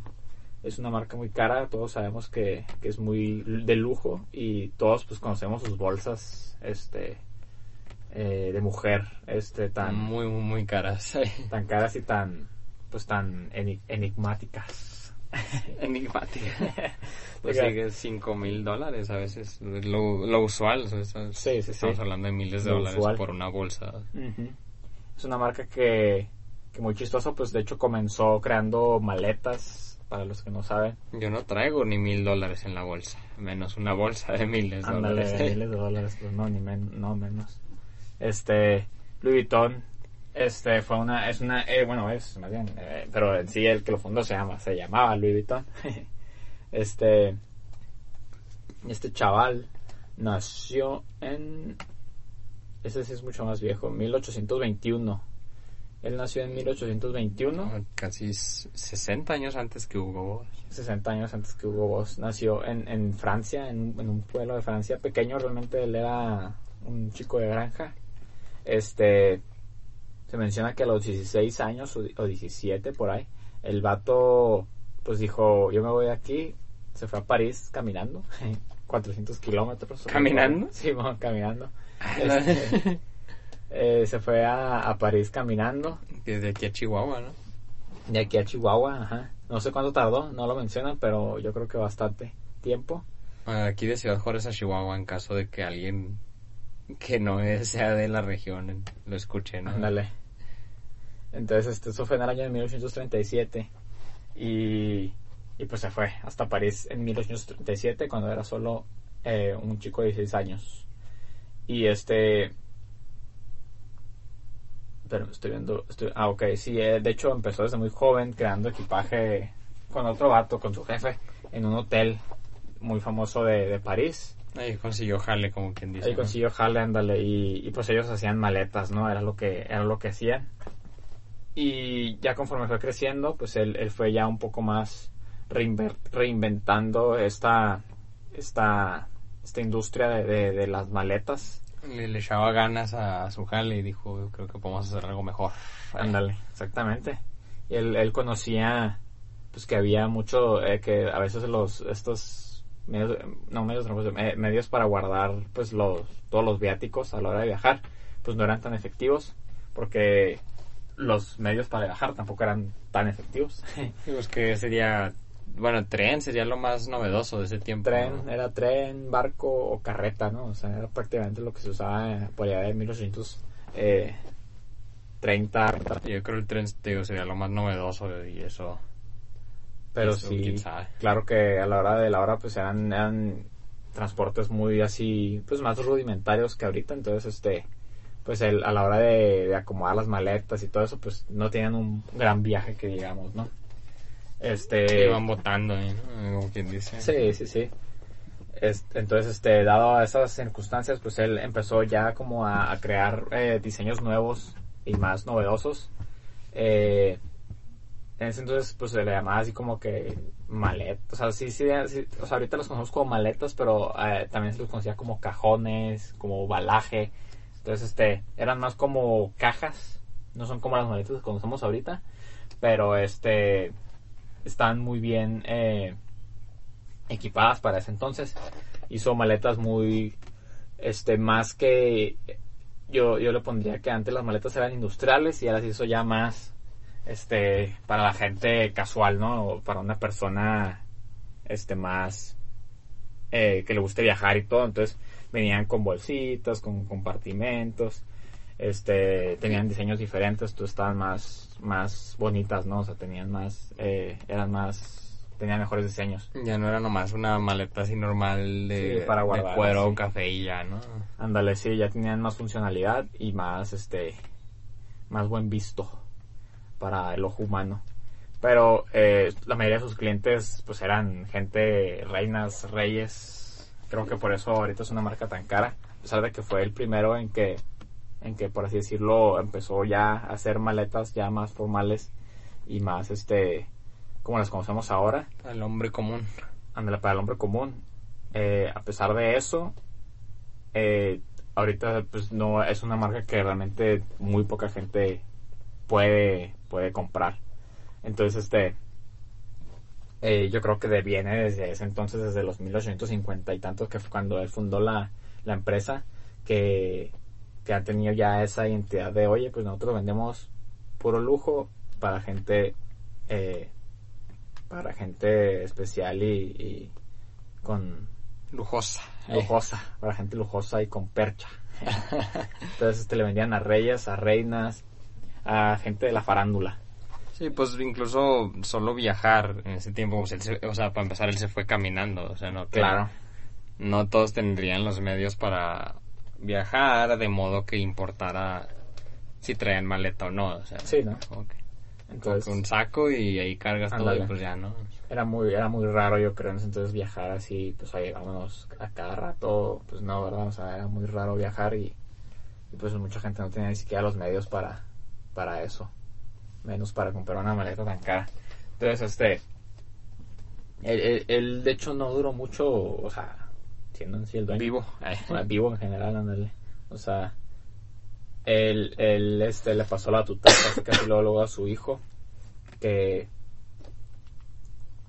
Speaker 2: Es una marca muy cara, todos sabemos que, que es muy de lujo y todos pues conocemos sus bolsas, este, eh, de mujer, este, tan,
Speaker 1: Muy, muy, muy caras.
Speaker 2: tan caras y tan pues tan eni- enigmáticas
Speaker 1: Enigmática. Pues que 5 mil dólares a veces. es Lo, lo usual. o sea,
Speaker 2: Sí, sí, sí.
Speaker 1: Estamos hablando de miles de
Speaker 2: Lo
Speaker 1: dólares
Speaker 2: usual.
Speaker 1: por una bolsa.
Speaker 2: es una marca que, que muy chistoso pues de hecho comenzó creando maletas para los que no saben
Speaker 1: Yo no traigo ni mil dólares en la bolsa. Menos una bolsa de miles de
Speaker 2: ándale
Speaker 1: dólares.
Speaker 2: miles de dólares pues no ni men- no menos este Louis Vuitton este fue una es una eh, bueno es más bien eh, pero en sí el que lo fundó se llama se llamaba Louis Vuitton Este, este chaval nació en, ese sí es mucho más viejo, 1821. Él nació en 1821.
Speaker 1: Casi 60 años antes que Hugo Boss.
Speaker 2: 60 años antes que Hugo Boss. Nació en, en Francia, en, en un pueblo de Francia pequeño. Realmente él era un chico de granja. Este, se menciona que a los 16 años o, o 17 por ahí, el vato pues dijo, yo me voy de aquí, se fue a París caminando, 400 kilómetros.
Speaker 1: ¿Caminando?
Speaker 2: Sí, bueno, caminando. Este, eh, se fue a, a París caminando.
Speaker 1: Desde aquí a Chihuahua, ¿no?
Speaker 2: De aquí a Chihuahua, ajá. No sé cuánto tardó, no lo mencionan, pero yo creo que bastante tiempo.
Speaker 1: Aquí de Ciudad Juárez a Chihuahua, en caso de que alguien que no sea de la región lo escuche, ¿no?
Speaker 2: Ándale. Entonces, este, eso fue en el año de 1837. Y, y pues se fue hasta París en 1837, cuando era solo eh, un chico de 16 años. Y este. Pero estoy viendo. Estoy, ah, ok, sí, eh, de hecho empezó desde muy joven creando equipaje con otro vato, con su jefe, en un hotel muy famoso de, de París.
Speaker 1: Ahí consiguió jale, como quien dice.
Speaker 2: Ahí
Speaker 1: ¿no?
Speaker 2: consiguió jale, ándale, y, y pues ellos hacían maletas, ¿no? Era lo que, era lo que hacían. Y ya conforme fue creciendo, pues él, él fue ya un poco más reinventando esta, esta, esta industria de, de, de las maletas.
Speaker 1: Le, le echaba ganas a su jale y dijo, "Yo creo que podemos hacer algo mejor.
Speaker 2: Ándale, exactamente. Y él, él conocía, pues que había mucho, eh, que a veces los, estos medios, no medios, transporte, eh, medios para guardar, pues los, todos los viáticos a la hora de viajar, pues no eran tan efectivos, porque los medios para viajar tampoco eran tan efectivos.
Speaker 1: Pues que sería, bueno, tren sería lo más novedoso de ese tiempo.
Speaker 2: tren,
Speaker 1: ¿no?
Speaker 2: era tren, barco o carreta, ¿no? O sea, era prácticamente lo que se usaba eh, por allá de 1830.
Speaker 1: Yo creo el tren te digo, sería lo más novedoso y eso.
Speaker 2: Pero
Speaker 1: Eso,
Speaker 2: sí, claro que a la hora de la hora pues eran, eran transportes muy así, pues más rudimentarios que ahorita, entonces este, pues el, a la hora de, de acomodar las maletas y todo eso, pues no tenían un gran viaje que digamos, ¿no? Este,
Speaker 1: Iban votando, ¿eh? Como quien dice.
Speaker 2: Sí, sí, sí. Es- entonces, este, dado a esas circunstancias, pues él empezó ya como a, a crear eh, diseños nuevos y más novedosos. Eh, en ese entonces, pues se le llamaba así como que maletas. O sea, sí, sí, sí, o sea, ahorita los conocemos como maletas, pero eh, también se los conocía como cajones, como balaje. Entonces, este, eran más como cajas. No son como las maletas que conocemos ahorita, pero este, están muy bien eh, equipadas para ese entonces. Hizo maletas muy, este, más que, yo, yo le pondría que antes las maletas eran industriales y ahora se hizo ya más, este, para la gente casual, ¿no? Para una persona, este, más, eh, que le guste viajar y todo. Entonces venían con bolsitas, con compartimentos, este, tenían diseños diferentes, entonces estaban más, más bonitas, ¿no? O sea, tenían más, eh, eran más, tenían mejores diseños.
Speaker 1: Ya no era nomás una maleta así normal de,
Speaker 2: Sí, para
Speaker 1: de
Speaker 2: guardar,
Speaker 1: cuero,
Speaker 2: sí.
Speaker 1: café y ya, ¿no?
Speaker 2: Ándale, sí, ya tenían más funcionalidad y más, este, más buen visto para el ojo humano. Pero eh, la mayoría de sus clientes, pues eran gente, reinas, reyes. Creo que por eso ahorita es una marca tan cara. A pesar de que fue el primero en que, en que por así decirlo, empezó ya a hacer maletas ya más formales y más, este, como las conocemos ahora
Speaker 1: El hombre común.
Speaker 2: ándale, para el hombre común. Eh, a pesar de eso, eh, ahorita pues no es una marca que realmente muy poca gente puede puede comprar. Entonces este eh, yo creo que viene desde ese entonces, desde los 1850 y tantos, que fue cuando él fundó la, la empresa, que, que ha tenido ya esa identidad de, oye, pues nosotros vendemos puro lujo para gente eh, para gente especial y, y con
Speaker 1: Lujosa.
Speaker 2: lujosa, para gente lujosa y con percha. Entonces este, le vendían a reyes, a reinas, a gente de la farándula.
Speaker 1: Sí, pues incluso solo viajar en ese tiempo, pues, él se- o sea, para empezar él se fue caminando, o sea, no
Speaker 2: Claro.
Speaker 1: no todos tendrían los medios para viajar de modo que importara si traían maleta o no, o sea,
Speaker 2: Sí, ¿no?
Speaker 1: como que
Speaker 2: Entonces,
Speaker 1: un saco y ahí cargas todo y pues ya, ¿no?
Speaker 2: era muy era muy raro yo creo en ese entonces viajar así pues ahí vámonos a cada rato pues no verdad o sea era muy raro viajar y, y, pues mucha gente no tenía ni siquiera los medios para para eso menos para comprar una maleta tan cara entonces este él, él- él, de hecho no duró mucho o sea siendo en sí el dueño
Speaker 1: Vivo.
Speaker 2: vivo en general, ándale. O sea, él, él este, le pasó la tuta casi casi luego, luego a su hijo, que,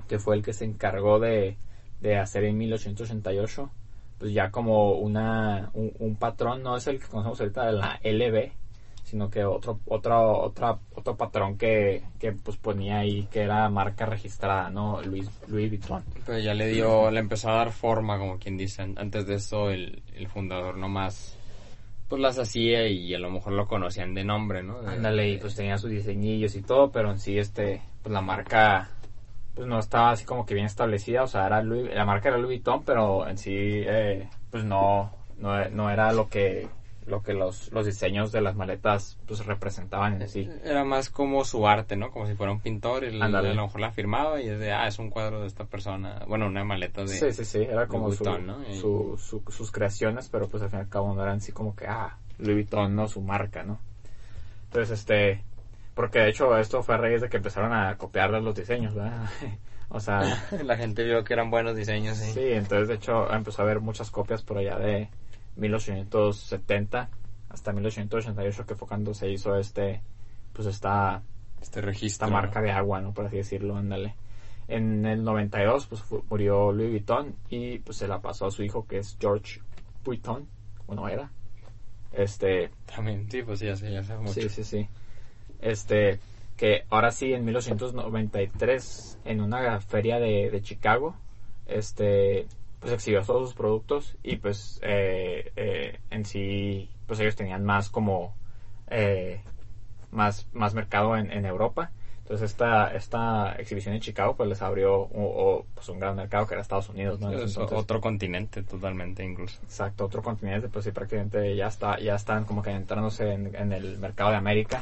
Speaker 2: que fue el que se encargó de, de hacer en 1888, pues ya como una, un, un patrón, no es el que conocemos ahorita de la LB, sino que otro, otro, otra, otro patrón que, que pues ponía ahí que era marca registrada, ¿no? Louis, Louis Vuitton.
Speaker 1: Pero ya le dio, le empezó a dar forma, como quien dice. Antes de eso, el, el fundador nomás, pues las hacía y a lo mejor lo conocían de nombre, ¿no?
Speaker 2: Ándale, y pues tenía sus diseñillos y todo, pero en sí, este, pues la marca, pues no estaba así como que bien establecida, o sea, era Louis, la marca era Louis Vuitton, pero en sí, eh, pues no, no, no era lo que, lo que los, los diseños de las maletas, pues representaban en sí.
Speaker 1: Era más como su arte, ¿no? Como si fuera un pintor y a lo mejor la firmaba y es de, ah, es un cuadro de esta persona. Bueno, una maleta de...
Speaker 2: Sí, sí, sí, era como su,
Speaker 1: Vuitton, ¿no? Y-
Speaker 2: su, su- sus creaciones, pero pues al fin y al cabo no eran así como que, ah, Louis Vuitton, no, su marca, ¿no? Entonces, este, porque de hecho esto fue a raíz de que empezaron a copiarles los diseños, ¿verdad? o sea,
Speaker 1: La gente vio que eran buenos diseños, sí.
Speaker 2: sí, entonces de hecho empezó a haber muchas copias por allá de 1870 hasta 1888 que fue cuando se hizo este, pues esta,
Speaker 1: Este registro.
Speaker 2: esta marca de agua, ¿no? Por así decirlo, ándale. En el 92, pues murió Louis Vuitton y pues se la pasó a su hijo que es George Vuitton, bueno era. Este,
Speaker 1: También, sí, pues ya sé, ya sé mucho.
Speaker 2: sí, sí, sí. Este, que ahora sí, en 1993, en una feria de, de Chicago, este, pues exhibió todos sus productos y pues eh, eh, en sí, pues ellos tenían más como, eh, más, más mercado en, en Europa. Entonces esta, esta exhibición en Chicago pues les abrió o- o, pues un gran mercado que era Estados Unidos, ¿no? Entonces.
Speaker 1: otro continente totalmente incluso.
Speaker 2: Exacto, otro continente, pues sí, prácticamente ya está, ya están como que entrándose en, en el mercado de América.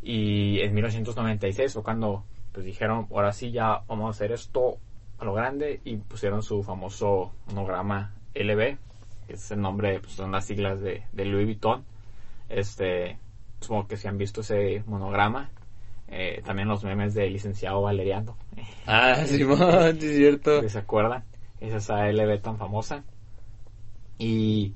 Speaker 2: Y en 1996 fue cuando pues dijeron, ahora sí ya vamos a hacer esto a lo grande y pusieron su famoso monograma LB, que es el nombre, pues son las siglas de, de Louis Vuitton. Este, supongo que si han visto ese monograma, eh, también los memes de licenciado Valeriano.
Speaker 1: Ah, sí, man, sí es cierto.
Speaker 2: se acuerdan, es esa LB tan famosa. Y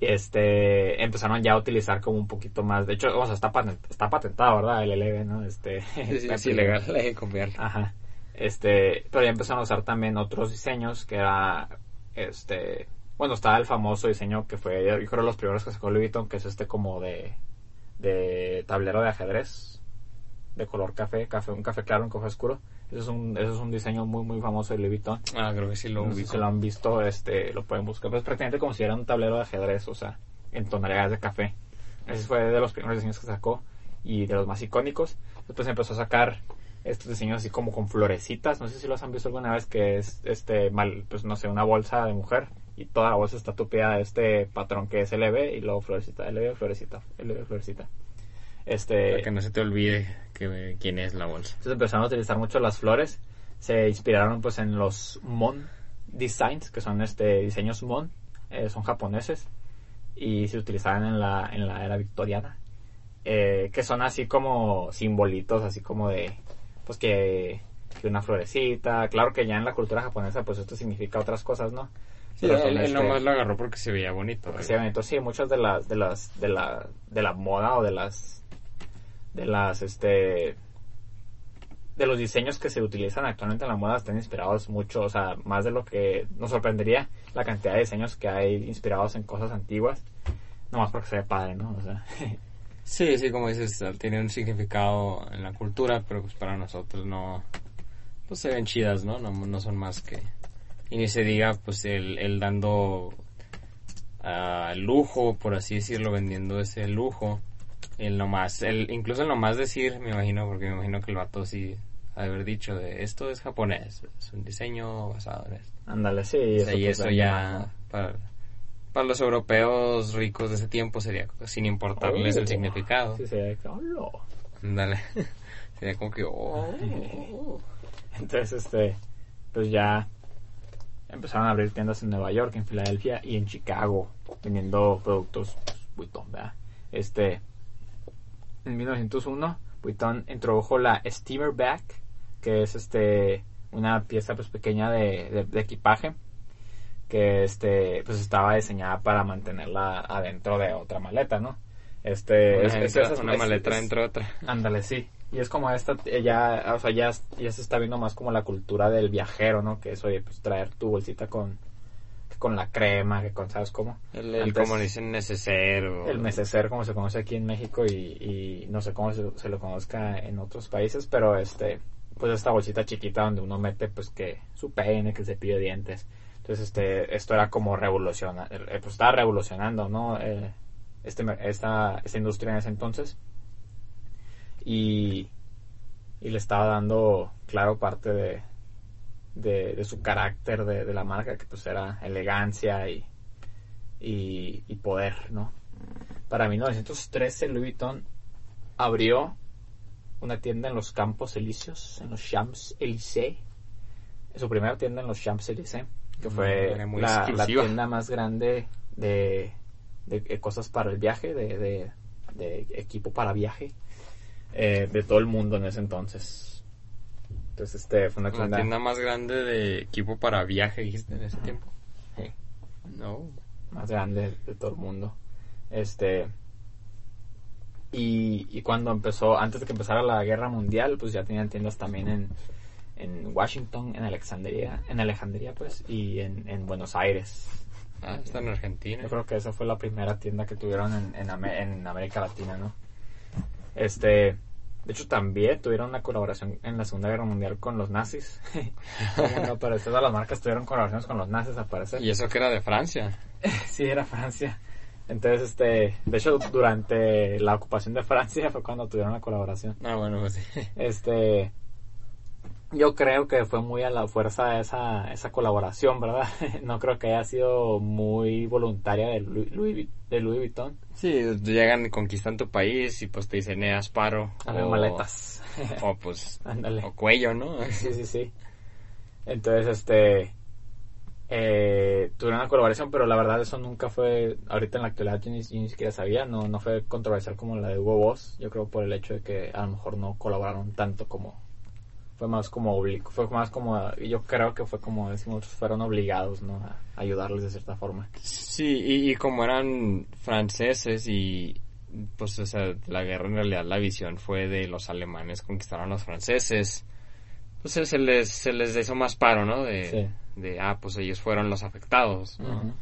Speaker 2: este empezaron ya a utilizar como un poquito más, de hecho, o sea, está, patent- está patentado, ¿verdad? El LB, ¿no? Este,
Speaker 1: Sí, sí,
Speaker 2: está
Speaker 1: es ilegal eh, copiar.
Speaker 2: Ajá. Este, pero ya empezaron a usar también otros diseños que era este, bueno, estaba el famoso diseño que fue yo creo los primeros que sacó Louis Vuitton, que es este como de de tablero de ajedrez de color café, café, un café claro, un café oscuro. Ese es un ese es un diseño muy muy famoso de Louis Vuitton.
Speaker 1: Ah, creo que sí lo
Speaker 2: No sé si lo han visto, este, lo pueden buscar. Pues prácticamente como si era un tablero de ajedrez, o sea, en tonalidades de café. Ese fue de los primeros diseños que sacó y de los más icónicos. Después empezó a sacar estos diseños así como con florecitas. No sé si los han visto alguna vez que es, este, mal, pues no sé, una bolsa de mujer y toda la bolsa está tupeada de este patrón que es LB y luego florecita, LB, florecita, LB, florecita. Este,
Speaker 1: Para que no se te olvide que, quién es la bolsa.
Speaker 2: entonces empezaron a utilizar mucho las flores. Se inspiraron pues en los Mon Designs, que son este diseños Mon, eh, son japoneses y se utilizaban en la, en la era victoriana. Eh, que son así como simbolitos, así como de, pues que, que una florecita. Claro que ya en la cultura japonesa pues esto significa otras cosas, ¿no?
Speaker 1: Sí,
Speaker 2: Pero
Speaker 1: él, él
Speaker 2: este,
Speaker 1: nomás lo agarró porque se veía bonito.
Speaker 2: porque sí, muchas de las, de las, de la, de la moda o de las, de las, este, de los diseños que se utilizan actualmente en la moda están inspirados mucho, o sea, más de lo que nos sorprendería la cantidad de diseños que hay inspirados en cosas antiguas, nomás porque se ve padre, ¿no? O sea,
Speaker 1: Sí, sí, como dices, tiene un significado en la cultura, pero pues para nosotros no, pues se ven chidas, ¿no? No, no son más que, y ni se diga, pues el, el dando ah, lujo, por así decirlo, vendiendo ese lujo, el nomás, el, incluso el nomás decir, me imagino, porque me imagino que el vato sí haber dicho de esto es japonés, es un diseño basado en esto.
Speaker 2: ándale, sí.
Speaker 1: O sea, y
Speaker 2: pues,
Speaker 1: eso ya para, para los europeos ricos de ese tiempo sería sin importarles
Speaker 2: Oh.
Speaker 1: el significado.
Speaker 2: Sí, sí, oh.
Speaker 1: Dale. Quedé como que, oh.
Speaker 2: Entonces, este, pues ya empezaron a abrir tiendas en Nueva York, en Filadelfia y en Chicago, vendiendo productos pues, Vuitton, ¿verdad? Este, en 1901, Vuitton introdujo la Steamer Bag, que es este una pieza pues pequeña de, de- de equipaje que este pues estaba diseñada para mantenerla adentro de otra maleta, ¿no? Este
Speaker 1: Una,
Speaker 2: es-
Speaker 1: entra-
Speaker 2: es-
Speaker 1: una
Speaker 2: es-
Speaker 1: maleta
Speaker 2: es-
Speaker 1: dentro de otra.
Speaker 2: Ándale, sí. Y es como esta, ya, o sea, ya, ya se está viendo más como la cultura del viajero, ¿no? Que es, oye, pues traer tu bolsita con, con la crema, que con, ¿sabes cómo?
Speaker 1: El, el
Speaker 2: Antes-
Speaker 1: como dicen neceser o...
Speaker 2: El neceser, como se conoce aquí en México y, y no sé cómo se, se lo conozca en otros países, pero este, pues esta bolsita chiquita donde uno mete, pues que su peine, que el cepillo de dientes. Entonces, este, esto era como revoluciona, eh, pues estaba revolucionando, ¿no? Eh, este, esta, esta industria en ese entonces. Y, y le estaba dando, claro, parte de, de, su carácter de, de la marca, que pues era elegancia y, y, y poder, ¿no? Para 1913 Louis Vuitton abrió una tienda en los Campos Elíseos, en los Champs-Élysées. Su primera tienda en los Champs-Élysées, que
Speaker 1: Mm,
Speaker 2: fue
Speaker 1: muy
Speaker 2: la, tienda más grande de, de, cosas para el viaje, de, de, equipo para viaje, eh, de todo el mundo en ese entonces. Entonces, este fue una
Speaker 1: La
Speaker 2: tienda.
Speaker 1: tienda más grande de equipo para viaje, dijiste, en ese tiempo.
Speaker 2: Sí.
Speaker 1: No.
Speaker 2: más grande de todo el mundo. Este. Y, y cuando empezó, antes de que empezara la guerra mundial, pues ya tenían tiendas también en, en Washington, en Alexandria, en Alejandría, pues, y en, en Buenos Aires.
Speaker 1: Ah, está en Argentina.
Speaker 2: Yo creo que esa fue la primera tienda que tuvieron en, en, América Latina, ¿no? Este, de hecho también tuvieron una colaboración en la Segunda Guerra Mundial con los nazis. ¿Cómo no? Pero todas las marcas tuvieron colaboraciones con los nazis, al parecer.
Speaker 1: Y eso que era de Francia.
Speaker 2: Sí, era Francia. Entonces, este, de hecho, durante la ocupación de Francia fue cuando tuvieron la colaboración.
Speaker 1: Ah, bueno, pues sí.
Speaker 2: Este, yo creo que fue muy a la fuerza esa, esa colaboración, ¿verdad? No creo que haya sido muy voluntaria de Louis, Louis- de Louis Vuitton.
Speaker 1: Sí, llegan y conquistan tu país y pues te dicen, eh, haz paro.
Speaker 2: A las
Speaker 1: o-
Speaker 2: maletas.
Speaker 1: O pues,
Speaker 2: Ándale.
Speaker 1: o cuello, ¿no?
Speaker 2: Sí, sí, sí. Entonces, este, eh, tuvieron una colaboración, pero la verdad eso nunca fue, ahorita en la actualidad yo ni, yo ni siquiera sabía, no, no fue controversial como la de Hugo Boss, yo creo por el hecho de que a lo mejor no colaboraron tanto como, fue más como fue más como, yo creo que fue como decimos, fueron obligados, ¿no? A ayudarles de cierta forma.
Speaker 1: Sí, y, y como eran franceses y pues o sea, la guerra en realidad la visión fue de los alemanes conquistaron a los franceses. Pues se- se les, se les hizo más paro, ¿no? De,
Speaker 2: Sí.
Speaker 1: de ah, pues ellos fueron los afectados, ¿no?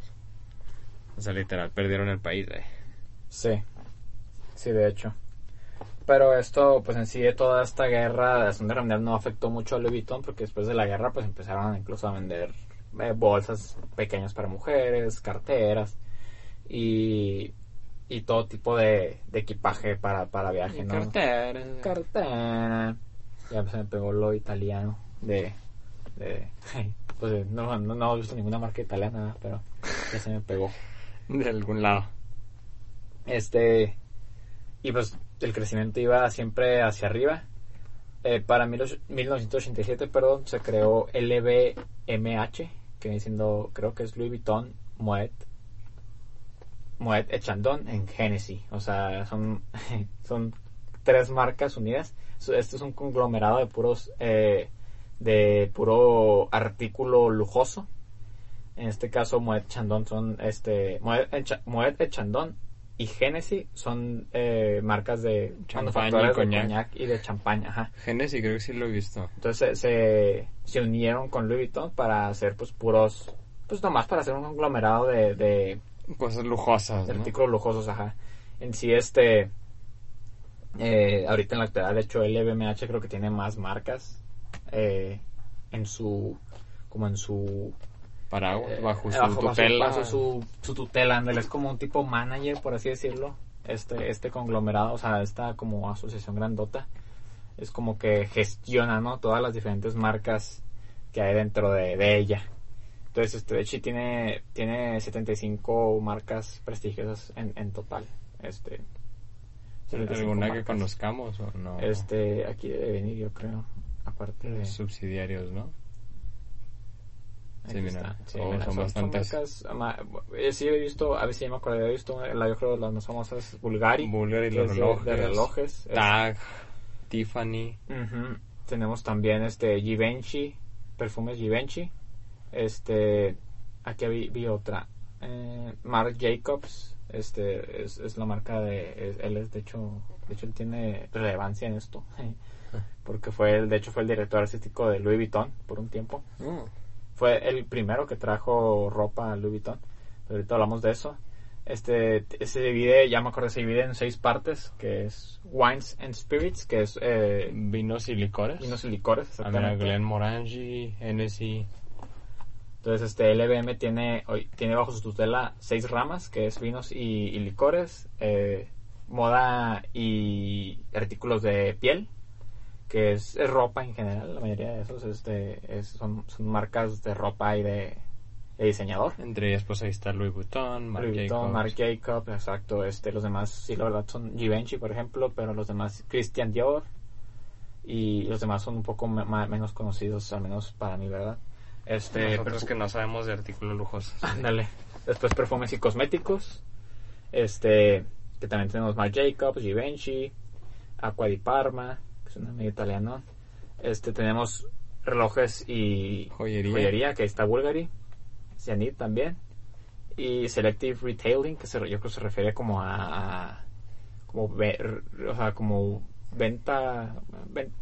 Speaker 1: O sea, literal, perdieron el país, eh.
Speaker 2: Sí, sí, de hecho. Pero esto, pues en sí, de toda esta guerra, la Segunda Guerra Mundial no afectó mucho a Louis Vuitton porque después de la guerra, pues empezaron incluso a vender eh, bolsas pequeñas para mujeres, carteras y, y todo tipo de, de equipaje para, para viaje, ¿no?
Speaker 1: Cartera.
Speaker 2: Cartera. Ya se me pegó lo italiano de... de pues no, no, no he visto ninguna marca italiana, pero ya se me pegó.
Speaker 1: De algún lado.
Speaker 2: Este. Y pues el crecimiento iba siempre hacia arriba. Eh, para mil och- 1987, perdón, se creó LVMH, que viene siendo, creo que es Louis Vuitton, Moet, Moet et Chandon en Genesis. O sea, son, son tres marcas unidas. Esto es un conglomerado de puros, eh, de puro artículo lujoso. En este caso, Moet Chandon son, este, Moet, et Cha- Moet et Chandon y Genesis son eh, marcas de manufacturas de
Speaker 1: coñac.
Speaker 2: coñac y de champaña, ajá.
Speaker 1: Genesis creo que sí lo he visto.
Speaker 2: Entonces se, se, unieron con Louis Vuitton para hacer pues puros, pues nomás para hacer un conglomerado de, de,
Speaker 1: Cosas lujosas,
Speaker 2: de
Speaker 1: ¿no?
Speaker 2: artículos lujosos, ajá. En sí este, eh, ahorita en la actualidad de hecho LVMH creo que tiene más marcas eh, en su, como en su
Speaker 1: Paraguas,
Speaker 2: eh,
Speaker 1: bajo su
Speaker 2: bajo-
Speaker 1: tutela.
Speaker 2: bajo su, su tutela, ándale, es como un tipo manager, por así decirlo, este, este conglomerado, o sea, esta como asociación grandota, es como que gestiona, ¿no? Todas las diferentes marcas que hay dentro de, de ella. Entonces, este, de hecho, tiene, tiene 75 marcas prestigiosas en, en total. Este,
Speaker 1: ¿Alguna que conozcamos o no?
Speaker 2: Este, aquí debe venir, yo creo. Aparte de.
Speaker 1: Subsidiarios, ¿no?
Speaker 2: Sí, mira. Sí, oh, son, bastantes. Eh, sí, he visto, a ver si me acuerdo, he visto la, yo creo de las más famosas, Bulgari.
Speaker 1: Bulgari, los relojes.
Speaker 2: De, relojes.
Speaker 1: Tag, Tiffany.
Speaker 2: Tenemos también este Givenchy, perfumes Givenchy. Este, aquí vi, vi otra. Eh, Marc Jacobs, este, es, es la marca de, él es de hecho, de hecho él tiene relevancia en esto. porque fue, el, de hecho fue el director artístico de Louis Vuitton por un tiempo. Oh. Fue el primero que trajo ropa a Louis Vuitton. Pero ahorita hablamos de eso. Este se divide, ya me acuerdo, se divide en seis partes, que es Wines and Spirits, que es... Eh,
Speaker 1: vinos y licores.
Speaker 2: Vinos y licores,
Speaker 1: exactamente. Glenmorangie, Hennessy.
Speaker 2: Entonces, este LBM tiene, tiene bajo su tutela seis ramas, que es vinos y, licores, eh, moda y artículos de piel, que es, ropa en general, la mayoría de esos este, son, son marcas de ropa y de, diseñador.
Speaker 1: Entre ellas, pues ahí está Louis Vuitton, Marc Louis Vuitton,
Speaker 2: Marc Jacobs, exacto. Este, los demás, sí, la verdad son Givenchy, por ejemplo, pero los demás, Christian Dior. Y los demás son un poco menos conocidos, al menos para mí, ¿verdad?
Speaker 1: Este, Nosotros que no sabemos de artículos lujosos.
Speaker 2: Ándale. Después perfumes y cosméticos. Este, que también tenemos Marc Jacobs, Givenchy, Aqua di Parma, es un amigo italiano. Este, tenemos relojes y
Speaker 1: joyería,
Speaker 2: que está Bulgari, Zenith también. Y Selective Retailing, que se, yo creo que se refiere como a, como, ver, o sea, como venta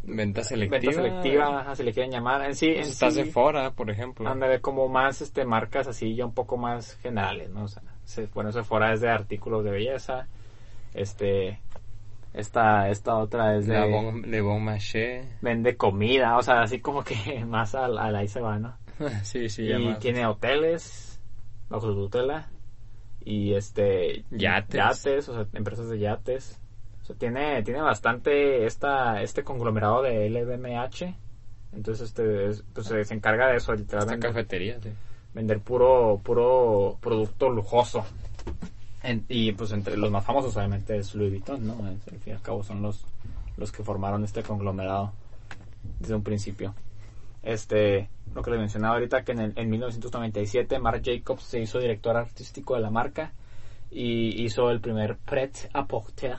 Speaker 1: venta selectiva
Speaker 2: venta selectiva se le quieren llamar en sí en
Speaker 1: está sí, Sephora por ejemplo
Speaker 2: anda como más este marcas así ya un poco más generales no o sea se, bueno Sephora es de artículos de belleza este esta, esta otra es de...
Speaker 1: Le Bon, Marché.
Speaker 2: Vende comida, o sea, así como que más al, ahí se va, ¿no?
Speaker 1: sí, sí,
Speaker 2: Y tiene hoteles bajo su tutela. Y este...
Speaker 1: Yates.
Speaker 2: Yates, o sea, empresas de yates. O sea, tiene, tiene bastante esta, este conglomerado de LVMH. Entonces, este, pues se encarga de eso, literalmente.
Speaker 1: Esta cafetería, sí.
Speaker 2: Vender puro, puro producto lujoso y pues entre los más famosos obviamente es Louis Vuitton, ¿no? Al fin y al cabo son los, los que formaron este conglomerado desde un principio. Este, lo que les mencionaba ahorita, que en, en 1997 Marc Jacobs se hizo director artístico de la marca y hizo el primer Pret à Porter,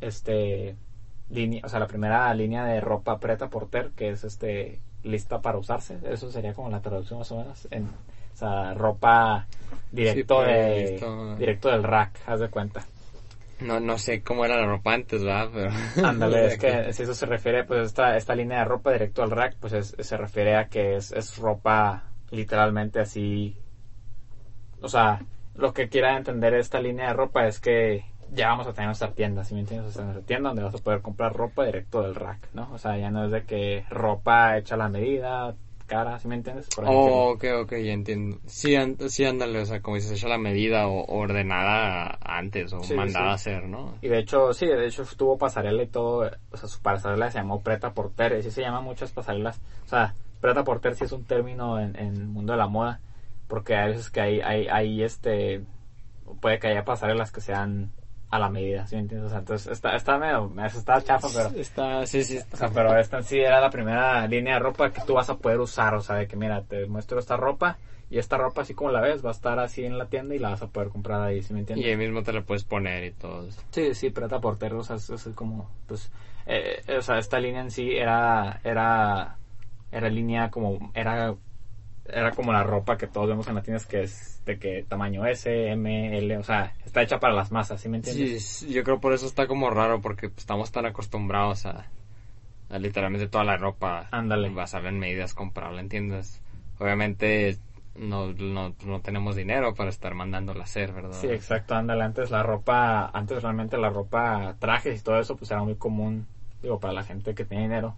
Speaker 2: este, línea, o sea, la primera línea de ropa Pret à Porter, que es este, lista para usarse. Eso sería como la traducción más o menos en o sea, ropa directo, de, directo del rack, haz de cuenta.
Speaker 1: No, no sé cómo era la ropa antes, ¿verdad? Pero...
Speaker 2: Ándale, es que si eso se refiere, pues esta, esta línea de ropa directo al rack, pues se refiere a que es, es ropa literalmente así. O sea, lo que quiera entender esta línea de ropa es que ya vamos a tener nuestra tienda, si me entiendes? O sea, nuestra tienda donde vas a poder comprar ropa directo del rack, ¿no? O sea, ya no es de que ropa hecha a la medida, cara, ¿sí me entiendes?
Speaker 1: oh, ok, ok, ya entiendo. Sí, sí, ándale, o sea, como dices, hecha la medida o ordenada antes o mandada a hacer, ¿no?
Speaker 2: Y de hecho, sí, de hecho tuvo pasarela y todo, o sea, su pasarela se llamó Preta Porter, y sí se llaman muchas pasarelas, o sea, Preta Porter sí es un término en, en el mundo de la moda, porque hay veces que hay, hay, hay este, puede que haya pasarelas que sean a la medida, ¿sí me entiendes? O sea, entonces está, está medio, está chafa, pero...
Speaker 1: Está, sí, sí.
Speaker 2: O sea, pero esta sí era la primera línea de ropa que tú vas a poder usar, o sea, de que mira, te muestro esta ropa y esta ropa así como la ves va a estar así en la tienda y la vas a poder comprar ahí, ¿sí me entiendes?
Speaker 1: Y ahí mismo te la puedes poner y todo.
Speaker 2: Sí, sí, Preta Portero, o sea, es, como, pues, eh, o sea, esta línea en sí era, era, era línea como, era era como la ropa que todos vemos en las tiendas que es de que tamaño S, M, L, o sea, está hecha para las masas, ¿sí me entiendes?
Speaker 1: Sí, yo creo por eso está como raro porque estamos tan acostumbrados a, literalmente toda la ropa
Speaker 2: Ándale.
Speaker 1: basada en medidas comprables, ¿entiendes? Obviamente no, no, no tenemos dinero para estar mandándola a hacer, ¿verdad?
Speaker 2: Sí, exacto, ándale, antes la ropa, antes realmente la ropa, trajes y todo eso pues era muy común, digo, para la gente que tiene dinero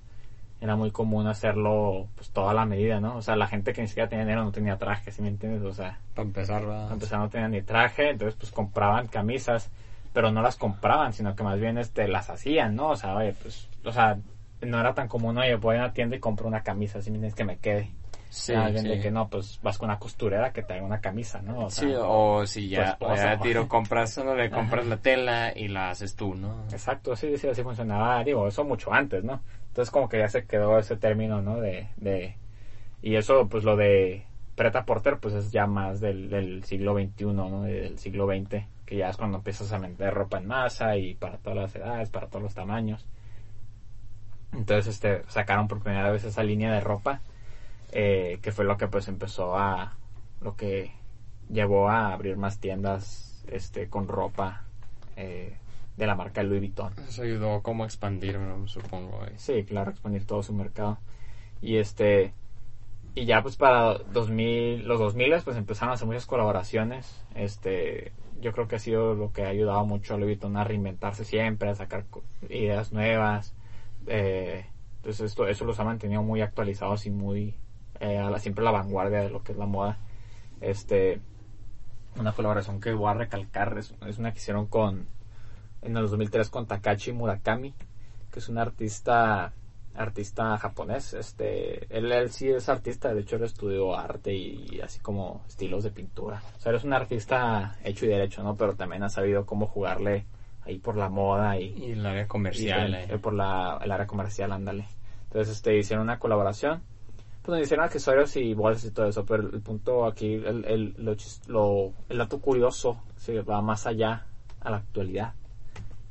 Speaker 2: era muy común hacerlo pues toda la medida, ¿no? O sea, la gente que ni siquiera tenía dinero no tenía traje, ¿sí me entiendes? O sea,
Speaker 1: para empezar, ¿verdad?
Speaker 2: Para empezar no tenían ni traje, entonces pues compraban camisas, pero no las compraban, sino que más bien este las hacían, ¿no? O sea, oye, pues, o sea, no era tan común, oye, voy a una tienda y compro una camisa, así me tienes que me quede.
Speaker 1: Sí,
Speaker 2: bien
Speaker 1: sí.
Speaker 2: de que no, pues vas con una costurera que te haga una camisa, ¿no? O sea,
Speaker 1: Sí, o si ya,
Speaker 2: tu esposa,
Speaker 1: ya
Speaker 2: ¿no?
Speaker 1: tiro compras, no le compras la tela y la haces tú, ¿no?
Speaker 2: Exacto, sí, sí, así funcionaba, digo, eso mucho antes, ¿no? Entonces como que ya se quedó ese término, ¿no? De, de y eso, pues lo de preta porter, pues es ya más del, del siglo XXI, ¿no? Del siglo XX, que ya es cuando empiezas a vender ropa en masa y para todas las edades, para todos los tamaños. Entonces, este, sacaron por primera vez esa línea de ropa, eh, que fue lo que pues empezó a, lo que llevó a abrir más tiendas, este, con ropa, eh, de la marca Louis Vuitton.
Speaker 1: Eso ayudó como a expandir, ¿no? supongo. eh.
Speaker 2: Sí, claro, expandir todo su mercado. Y este y ya pues para 2000, los 2000 pues empezaron a hacer muchas colaboraciones. Este, yo creo que ha sido lo que ha ayudado mucho a Louis Vuitton a reinventarse siempre, a sacar ideas nuevas. Eh, entonces esto eso los ha mantenido muy actualizados y muy eh, a la, siempre a la vanguardia de lo que es la moda. Este una colaboración que voy a recalcar es, es una que hicieron con en el 2003 con Takashi Murakami que es un artista artista japonés. Este él, él sí es artista de hecho él estudió arte y, así como estilos de pintura. O sea él es un artista hecho y derecho no pero también ha sabido cómo jugarle ahí por la moda y,
Speaker 1: Y el área comercial.
Speaker 2: y,
Speaker 1: eh.
Speaker 2: eh, por la, el área comercial ándale. Entonces este hicieron una colaboración. Pues donde hicieron accesorios y bolsas y todo eso pero el, punto aquí el, el, lo, lo- el dato curioso se va más allá a la actualidad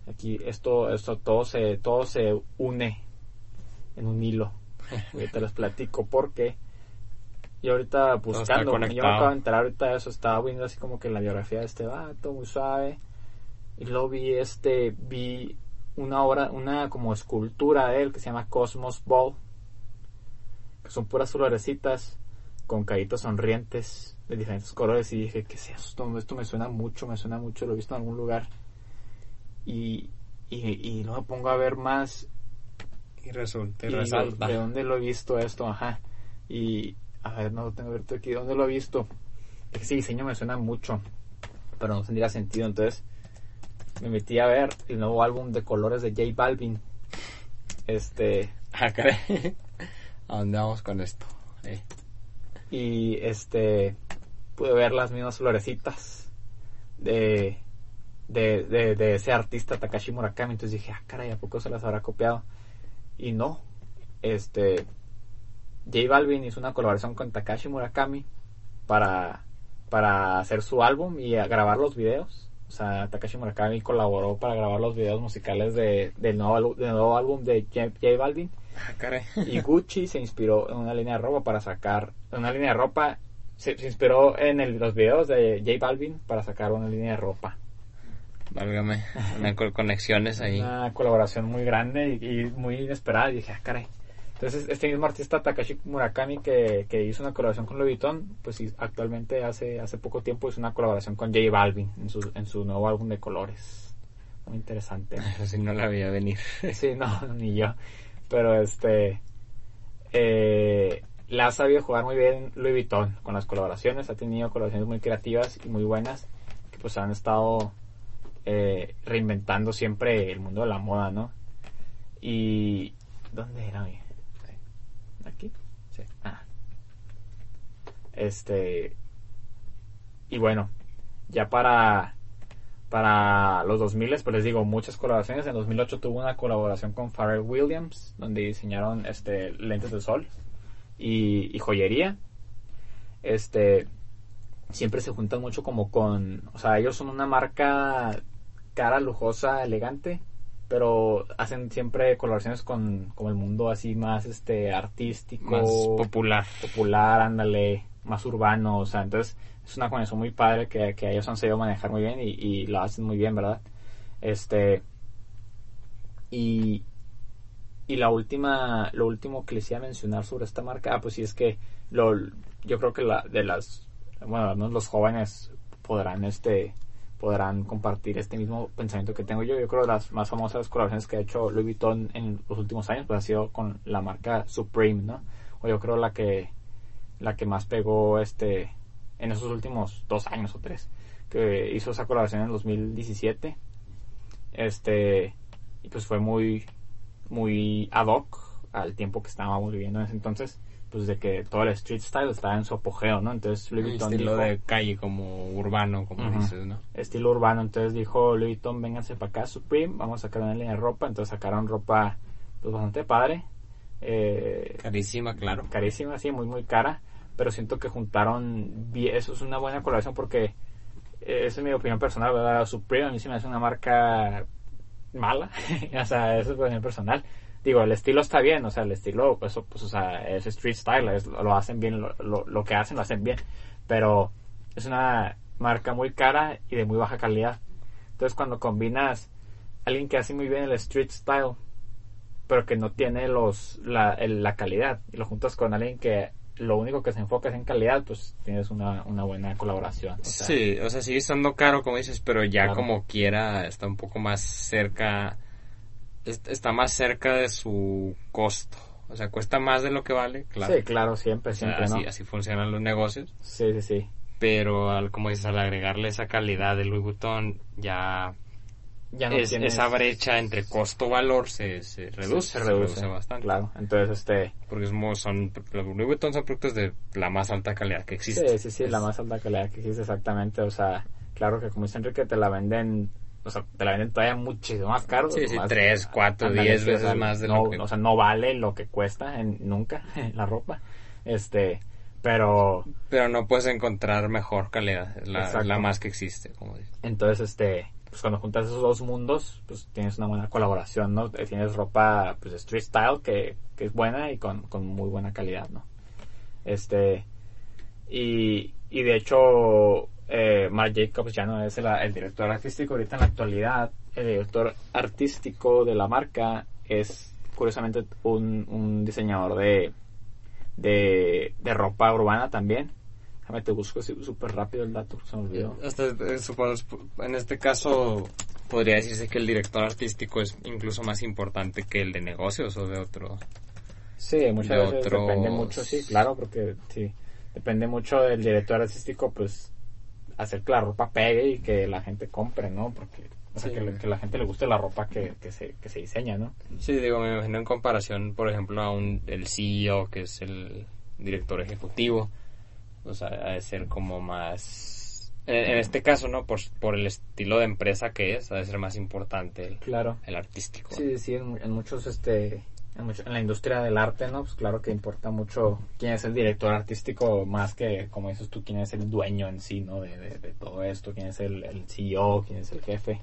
Speaker 2: aquí esto esto todo se todo se une en un hilo. Ahorita les platico porque y ahorita buscando yo me acabo de enterar ahorita de eso estaba viendo así como que la biografía de este vato muy suave. Y luego vi este vi una obra una como escultura de él que se llama Cosmos Ball que son puras florecitas con caritas sonrientes de diferentes colores. Y dije ¿qué es esto? esto me suena mucho me suena mucho lo he visto en algún lugar y y, y luego me pongo a ver más
Speaker 1: Y resulta y, resalta.
Speaker 2: ¿De dónde lo he visto esto? Ajá. Y, a ver, no lo tengo abierto aquí. ¿Dónde lo he visto? Es que ese diseño me suena mucho, pero no tendría sentido. Entonces, me metí a ver el nuevo álbum de colores de J Balvin. Este,
Speaker 1: Ah. ¿A dónde vamos con esto? Eh.
Speaker 2: y este, pude ver las mismas florecitas de, de, de, de ese artista Takashi Murakami. Entonces dije, ah, caray, ¿a poco se las habrá copiado? Y no, este, J Balvin hizo una colaboración con Takashi Murakami para, para hacer su álbum y a grabar los videos. O sea, Takashi Murakami colaboró para grabar los videos musicales de, del, nuevo, del nuevo álbum de J, J Balvin.
Speaker 1: Ah, caray.
Speaker 2: Y Gucci se inspiró en una línea de ropa para sacar, una línea de ropa, se, se inspiró en el- los videos de J Balvin para sacar una línea de ropa.
Speaker 1: Válgame. Una co- conexiones ahí.
Speaker 2: Una colaboración muy grande y, y muy inesperada. Y dije, ah, caray. Entonces, este mismo artista Takashi Murakami que, que hizo una colaboración con Louis Vuitton, pues actualmente hace, hace poco tiempo hizo una colaboración con J Balvin en su, en su nuevo álbum de colores. Muy interesante.
Speaker 1: Eso sí no la veía venir.
Speaker 2: Sí, no, ni yo. Pero este. Eh, la ha sabido jugar muy bien Louis Vuitton con las colaboraciones. Ha tenido colaboraciones muy creativas y muy buenas. Que pues han estado eh, reinventando siempre el mundo de la moda, ¿no? Y. ¿Dónde era? mi? ¿Aquí?
Speaker 1: Sí.
Speaker 2: Ah. Este. Y bueno, ya para para los 2000 pues les digo muchas colaboraciones en 2008 tuvo una colaboración con Pharrell Williams donde diseñaron este lentes de sol y joyería este siempre se juntan mucho como con o sea ellos son una marca cara lujosa elegante pero hacen siempre colaboraciones con, con el mundo así más este artístico
Speaker 1: Más popular.
Speaker 2: popular, ándale, más urbano, o sea, entonces es una conexión muy padre que, que ellos han sabido manejar muy bien y, y lo hacen muy bien, ¿verdad? Este, y, y la última, lo último que les iba a mencionar sobre esta marca, ah, pues sí es que lo, yo creo que la, de las, bueno, al menos los jóvenes podrán, este, podrán compartir este mismo pensamiento que tengo yo. Yo creo que las más famosas colaboraciones que ha hecho Louis Vuitton en los últimos años pues ha sido con la marca Supreme, ¿no? O yo creo la que la que más pegó este en esos últimos dos años o tres que hizo esa colaboración en 2017 este y pues fue muy muy ad hoc al tiempo que estábamos viviendo en ese entonces, pues de que todo el street style estaba en su apogeo, ¿no? Entonces Louis Vuitton
Speaker 1: estilo
Speaker 2: dijo,
Speaker 1: de calle como urbano, como dices, ¿no?
Speaker 2: estilo urbano, entonces dijo Louis Vuitton, vénganse para acá, Supreme, vamos a sacar una línea de ropa, entonces sacaron ropa pues bastante padre, eh,
Speaker 1: Carísima, claro.
Speaker 2: carísima, sí, muy muy cara, pero siento que juntaron, bien- eso es una buena colaboración porque eh, esa es mi opinión personal, ¿verdad? Supreme a mí se me hace una marca mala, o sea, eso es mi opinión personal. Digo, el estilo está bien, o sea, el estilo, pues, pues o sea, es street style, es- lo hacen bien, lo, lo, lo que hacen lo hacen bien, pero es una marca muy cara y de muy baja calidad. Entonces, cuando combinas alguien que hace muy bien el street style, pero que no tiene los la, el- la calidad, y lo juntas con alguien que lo único que se enfoca es en calidad, pues tienes una, una buena colaboración. o sea,
Speaker 1: Sí, o sea, sigue estando caro, como dices, pero ya
Speaker 2: Claro.
Speaker 1: como quiera está un poco más cerca, está más cerca de su costo. O sea, cuesta más de lo que vale, claro.
Speaker 2: Sí, claro, siempre,
Speaker 1: O sea,
Speaker 2: siempre, ¿no?
Speaker 1: así, así funcionan los negocios.
Speaker 2: Sí, sí, sí.
Speaker 1: Pero, al, como dices, al agregarle esa calidad de Louis Vuitton, ya,
Speaker 2: Ya no
Speaker 1: es-
Speaker 2: tienes-
Speaker 1: esa brecha entre costo-valor se, se reduce,
Speaker 2: se reduce,
Speaker 1: bastante.
Speaker 2: Claro, entonces, este...
Speaker 1: Porque son, los Louis Vuitton son productos de la más alta calidad que existe.
Speaker 2: Sí, sí, sí, la más alta calidad que existe exactamente, o sea, claro que como dice Enrique, te la venden, o sea, te la venden todavía muchísimo más caro.
Speaker 1: Sí, sí,
Speaker 2: más-
Speaker 1: tres, cuatro,
Speaker 2: ándale,
Speaker 1: diez
Speaker 2: sí, o
Speaker 1: veces
Speaker 2: sea,
Speaker 1: más de
Speaker 2: no,
Speaker 1: lo que...
Speaker 2: O sea, no vale lo que cuesta en, nunca la ropa, este, pero
Speaker 1: Pero no puedes encontrar mejor calidad, la, más que existe, como dices.
Speaker 2: entonces, este, pues cuando juntas esos dos mundos, pues tienes una buena colaboración, ¿no? Eh, Tienes ropa, pues, street style, que, que es buena y con, con muy buena calidad, ¿no? Este, y, y de hecho, eh, Marc Jacobs ya no es el, el director artístico ahorita en la actualidad. El director artístico de la marca es, curiosamente, un, un diseñador de, de, de ropa urbana también. Déjame te busco súper rápido el dato, se me olvidó.
Speaker 1: Hasta, eh, supongo, en este caso, podría decirse que el director artístico es incluso más importante que el de negocios o de otro.
Speaker 2: Sí, muchas
Speaker 1: de
Speaker 2: veces
Speaker 1: otros-
Speaker 2: depende mucho, sí, claro, porque sí, depende mucho del director artístico, pues, hacer que la ropa pegue y que la gente compre, ¿no? Porque, o sea,
Speaker 1: Sí.
Speaker 2: que, le- que la gente le guste la ropa que, que, se, que se diseña, ¿no?
Speaker 1: Sí, digo, me imagino en comparación, por ejemplo, a un el CEO, que es el director ejecutivo, o sea, ha de ser como más... En, en este caso, ¿no? Por, por el estilo de empresa que es, ha de ser más importante el,
Speaker 2: Claro.
Speaker 1: el artístico.
Speaker 2: Sí, sí, en, en muchos, este, en, la industria del arte, ¿no? Pues claro que importa mucho quién es el director artístico más que, como dices tú, quién es el dueño en sí, ¿no? De, de, de todo esto, quién es el, el CEO, quién es el jefe.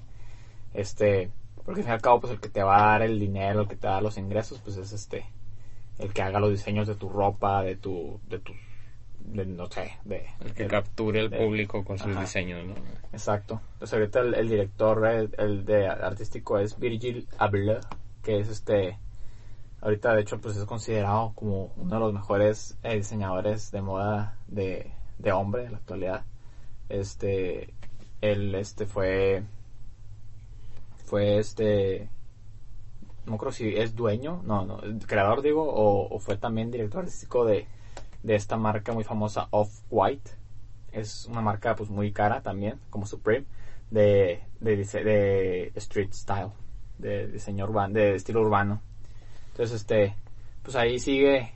Speaker 2: Este, porque al fin y al cabo, pues el que te va a dar el dinero, el que te da los ingresos, pues es este, el que haga los diseños de tu ropa, de tu, de tus, de, no sé, de...
Speaker 1: El que
Speaker 2: de-
Speaker 1: capture al público con sus
Speaker 2: Ajá.
Speaker 1: diseños, ¿no?
Speaker 2: Exacto. Entonces ahorita el, el director el, el de artístico es Virgil Abloh, que es este ahorita de hecho pues es considerado como uno de los mejores eh, diseñadores de moda de, de hombre en la actualidad. Este él este fue fue este no creo si es dueño, no, no, creador digo, o, fue también director artístico de, de esta marca muy famosa Off-White. Es una marca pues muy cara también, como Supreme, de, de, de street style, de diseño urbano, de estilo urbano. Entonces este, pues ahí sigue,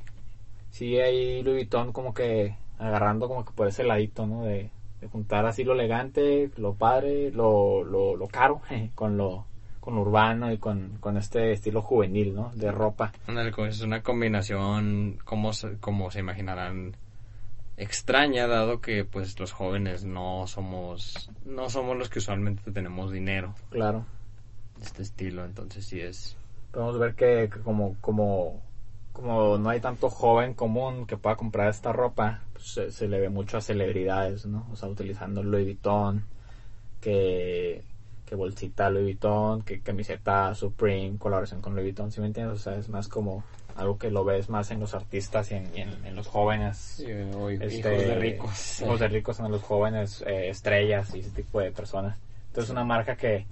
Speaker 2: sigue ahí Louis Vuitton como que agarrando como que por ese ladito, ¿no? De, de juntar así lo elegante, lo padre, lo, lo, lo caro, con lo, con lo urbano y con, con este estilo juvenil, ¿no? De ropa.
Speaker 1: Es una combinación, como se, como se imaginarán, extraña, dado que pues los jóvenes no somos, no somos los que usualmente tenemos dinero
Speaker 2: Claro.
Speaker 1: este estilo, entonces sí es...
Speaker 2: Podemos ver que, que como, como, como no hay tanto joven común que pueda comprar esta ropa, pues se, se le ve mucho a celebridades, ¿no? O sea, utilizando Louis Vuitton, que, que bolsita Louis Vuitton, que camiseta Supreme, colaboración con Louis Vuitton, ¿sí me entiendes? O sea, es más como algo que lo ves más en los artistas y en, y en- en los jóvenes.
Speaker 1: o
Speaker 2: este,
Speaker 1: hijos de ricos.
Speaker 2: Hijos de ricos son los jóvenes, eh, estrellas y ese tipo de personas. Entonces, una marca que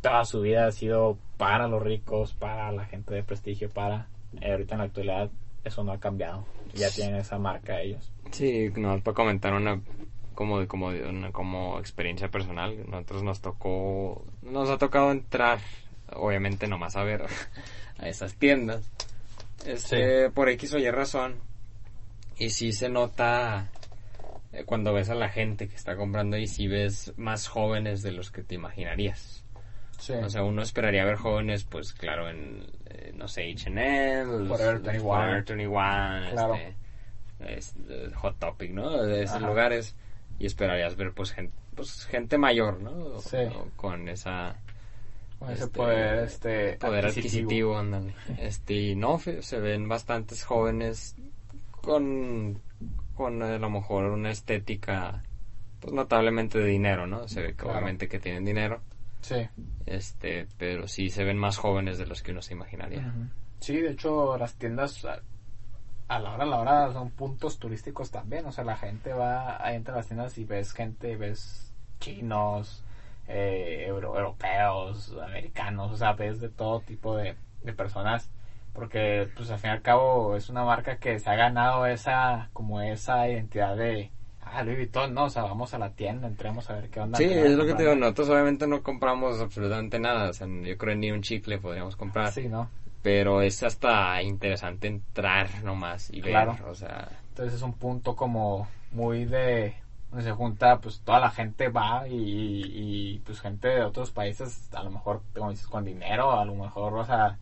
Speaker 2: toda su vida ha sido para los ricos, para la gente de prestigio, para. eh, ahorita en la actualidad, eso no ha cambiado. Ya tienen esa marca ellos.
Speaker 1: Sí, no, para comentar una como como una como experiencia personal, nosotros nos tocó nos ha tocado entrar obviamente nomás a ver a esas tiendas, Este, por X o Y razón. Y sí se nota eh, cuando ves a la gente que está comprando y si ves más jóvenes de los que te imaginarías.
Speaker 2: Sí.
Speaker 1: O sea, uno esperaría ver jóvenes, pues claro, en, eh, no sé, H&M,
Speaker 2: Forever 21.
Speaker 1: Forever 21,
Speaker 2: Claro.
Speaker 1: este, es- eh, Hot Topic, ¿no? De esos
Speaker 2: Ajá.
Speaker 1: lugares. Y esperarías ver, pues, gente, pues, gente mayor, ¿no?
Speaker 2: Sí.
Speaker 1: o con esa
Speaker 2: Con ese
Speaker 1: este,
Speaker 2: poder, este,
Speaker 1: poder adquisitivo, ándale. Este, y no, se ven bastantes jóvenes con, con a lo mejor una estética, pues notablemente de dinero, ¿no? Se ve que
Speaker 2: Claro.
Speaker 1: obviamente que tienen dinero,
Speaker 2: Sí.
Speaker 1: este, pero sí se ven más jóvenes de los que uno se imaginaría.
Speaker 2: Sí, de hecho, las tiendas a, a la hora, a la hora son puntos turísticos también. O sea, la gente va, ahí entra a las tiendas y ves gente, ves chinos, eh, euro- europeos, americanos, o sea, ves de todo tipo de, de personas. Porque, pues, al fin y al cabo, es una marca que se ha ganado esa, como esa identidad de, ah, Louis Vuitton, ¿no? O sea, vamos a la tienda, entremos a ver qué onda.
Speaker 1: Sí,
Speaker 2: qué
Speaker 1: es lo que te digo, nosotros obviamente no compramos absolutamente nada, o sea, yo creo ni un chicle podríamos comprar,
Speaker 2: Sí, ¿no?
Speaker 1: pero es hasta interesante entrar nomás y ver,
Speaker 2: Claro.
Speaker 1: o sea,
Speaker 2: Entonces es un punto como muy de donde se junta pues toda la gente va y, y, pues gente de otros países a lo mejor como dices con dinero a lo mejor o sea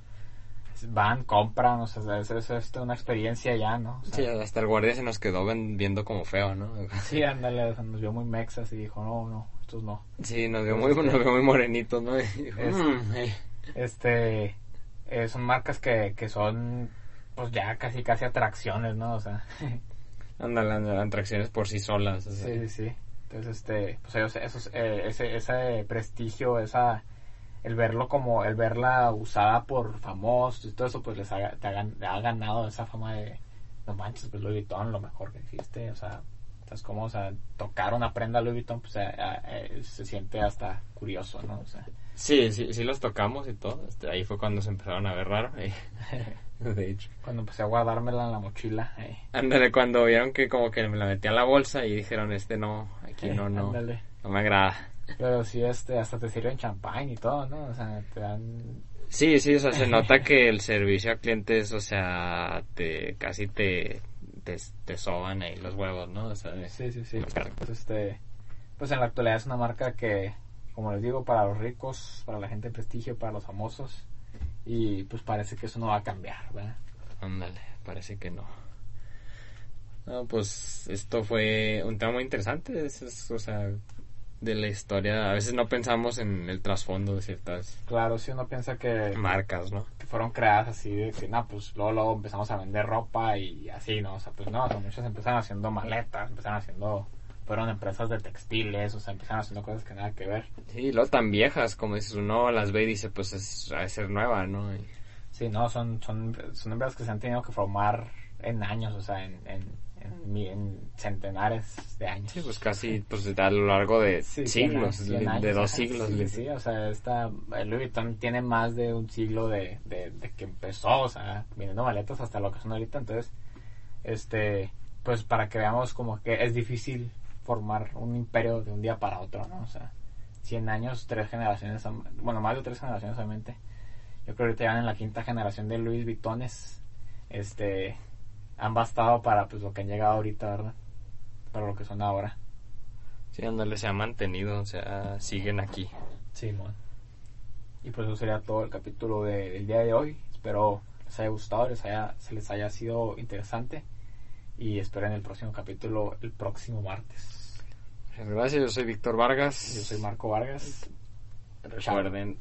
Speaker 2: van compran o sea es, es, es una experiencia ya no o sea,
Speaker 1: sí, hasta el guardia se nos quedó viendo como feo, ¿no?
Speaker 2: sí ándale o sea, nos vio muy mexas y dijo no no estos no
Speaker 1: Sí, nos vio muy, nos vio muy morenitos, ¿no? Y dijo,
Speaker 2: Es-
Speaker 1: "Mm, eh".
Speaker 2: este eh, son marcas que, que son pues ya casi casi atracciones no o sea
Speaker 1: Ándale, ándale, atracciones por sí solas. o sea.
Speaker 2: Sí, sí, sí. Entonces, este, pues ellos, esos, eh, ese, ese prestigio, esa, el verlo como, el verla usada por famosos y todo eso, pues les ha, te ha, gan- ha ganado esa fama de, no manches, pues Louis Vuitton, lo mejor que existe, o sea, ¿sabes cómo? O sea, tocar una prenda Louis Vuitton, pues eh, eh, se siente hasta curioso, ¿no? O sea,
Speaker 1: Sí, sí, sí los tocamos y todo. Este, ahí fue cuando se empezaron a ver raro. eh. De hecho.
Speaker 2: cuando empecé a guardármela en la mochila, eh,
Speaker 1: Ándale, cuando vieron que como que me la metí a la bolsa y dijeron, este no, aquí no, no,
Speaker 2: ándale.
Speaker 1: no me agrada.
Speaker 2: Pero sí, este, hasta te sirven champán y todo, ¿no? O sea, te dan
Speaker 1: Sí, sí, o sea, se nota que el servicio a clientes, o sea, te casi te, te, te soban ahí los huevos, ¿no? O sea,
Speaker 2: Sí, sí, sí. Pues, este, pues en la actualidad es una marca que, como les digo, para los ricos, para la gente de prestigio, para los famosos, y pues parece que eso no va a cambiar, ¿verdad?
Speaker 1: Ándale, parece que no. No, pues esto fue un tema muy interesante, es, es, o sea, de la historia. A veces no pensamos en el trasfondo de ciertas
Speaker 2: Claro, si uno piensa que,
Speaker 1: marcas, ¿no?
Speaker 2: que fueron creadas así, de que, no, pues luego, luego empezamos a vender ropa y así, ¿no? O sea, pues no, o sea, muchos empezaron haciendo maletas, empezaron haciendo, fueron empresas de textiles, o sea, empezaron haciendo cosas que nada que ver.
Speaker 1: Sí, lo tan viejas, como dices, uno las ve y dice, pues es, de ser nueva, ¿no? Y-
Speaker 2: Sí, no, son, son, son empresas que se han tenido que formar en años, o sea, en, en, en, centenares de años.
Speaker 1: Sí, pues casi pues a lo largo de
Speaker 2: Sí,
Speaker 1: siglos,
Speaker 2: años,
Speaker 1: de, dos siglos.
Speaker 2: Sí, o sea, esta, Louis Vuitton tiene más de un siglo de, de, de que empezó, o sea, viniendo maletas hasta lo que son ahorita, entonces, este, pues para que veamos como que es difícil formar un imperio de un día para otro, ¿no? O sea, 100 años, tres generaciones, bueno, más de tres generaciones obviamente. Yo creo que ahorita ya van en la quinta generación de Louis Vuittones, este, han bastado para pues lo que han llegado ahorita, ¿verdad? Para lo que son ahora.
Speaker 1: Sí, ándale, se ha mantenido, o sea, siguen aquí.
Speaker 2: Sí, Y pues eso sería todo el capítulo de- del día de hoy. Espero les haya gustado, les haya, se les haya sido interesante. Y esperen el próximo capítulo el próximo martes.
Speaker 1: Muchas gracias, yo soy Víctor Vargas.
Speaker 2: Yo soy Marco Vargas.
Speaker 1: Recuerden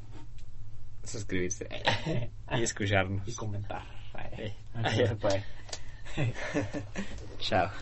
Speaker 1: suscribirse y escucharnos.
Speaker 2: Y comentar. No se puede.
Speaker 1: Shout out.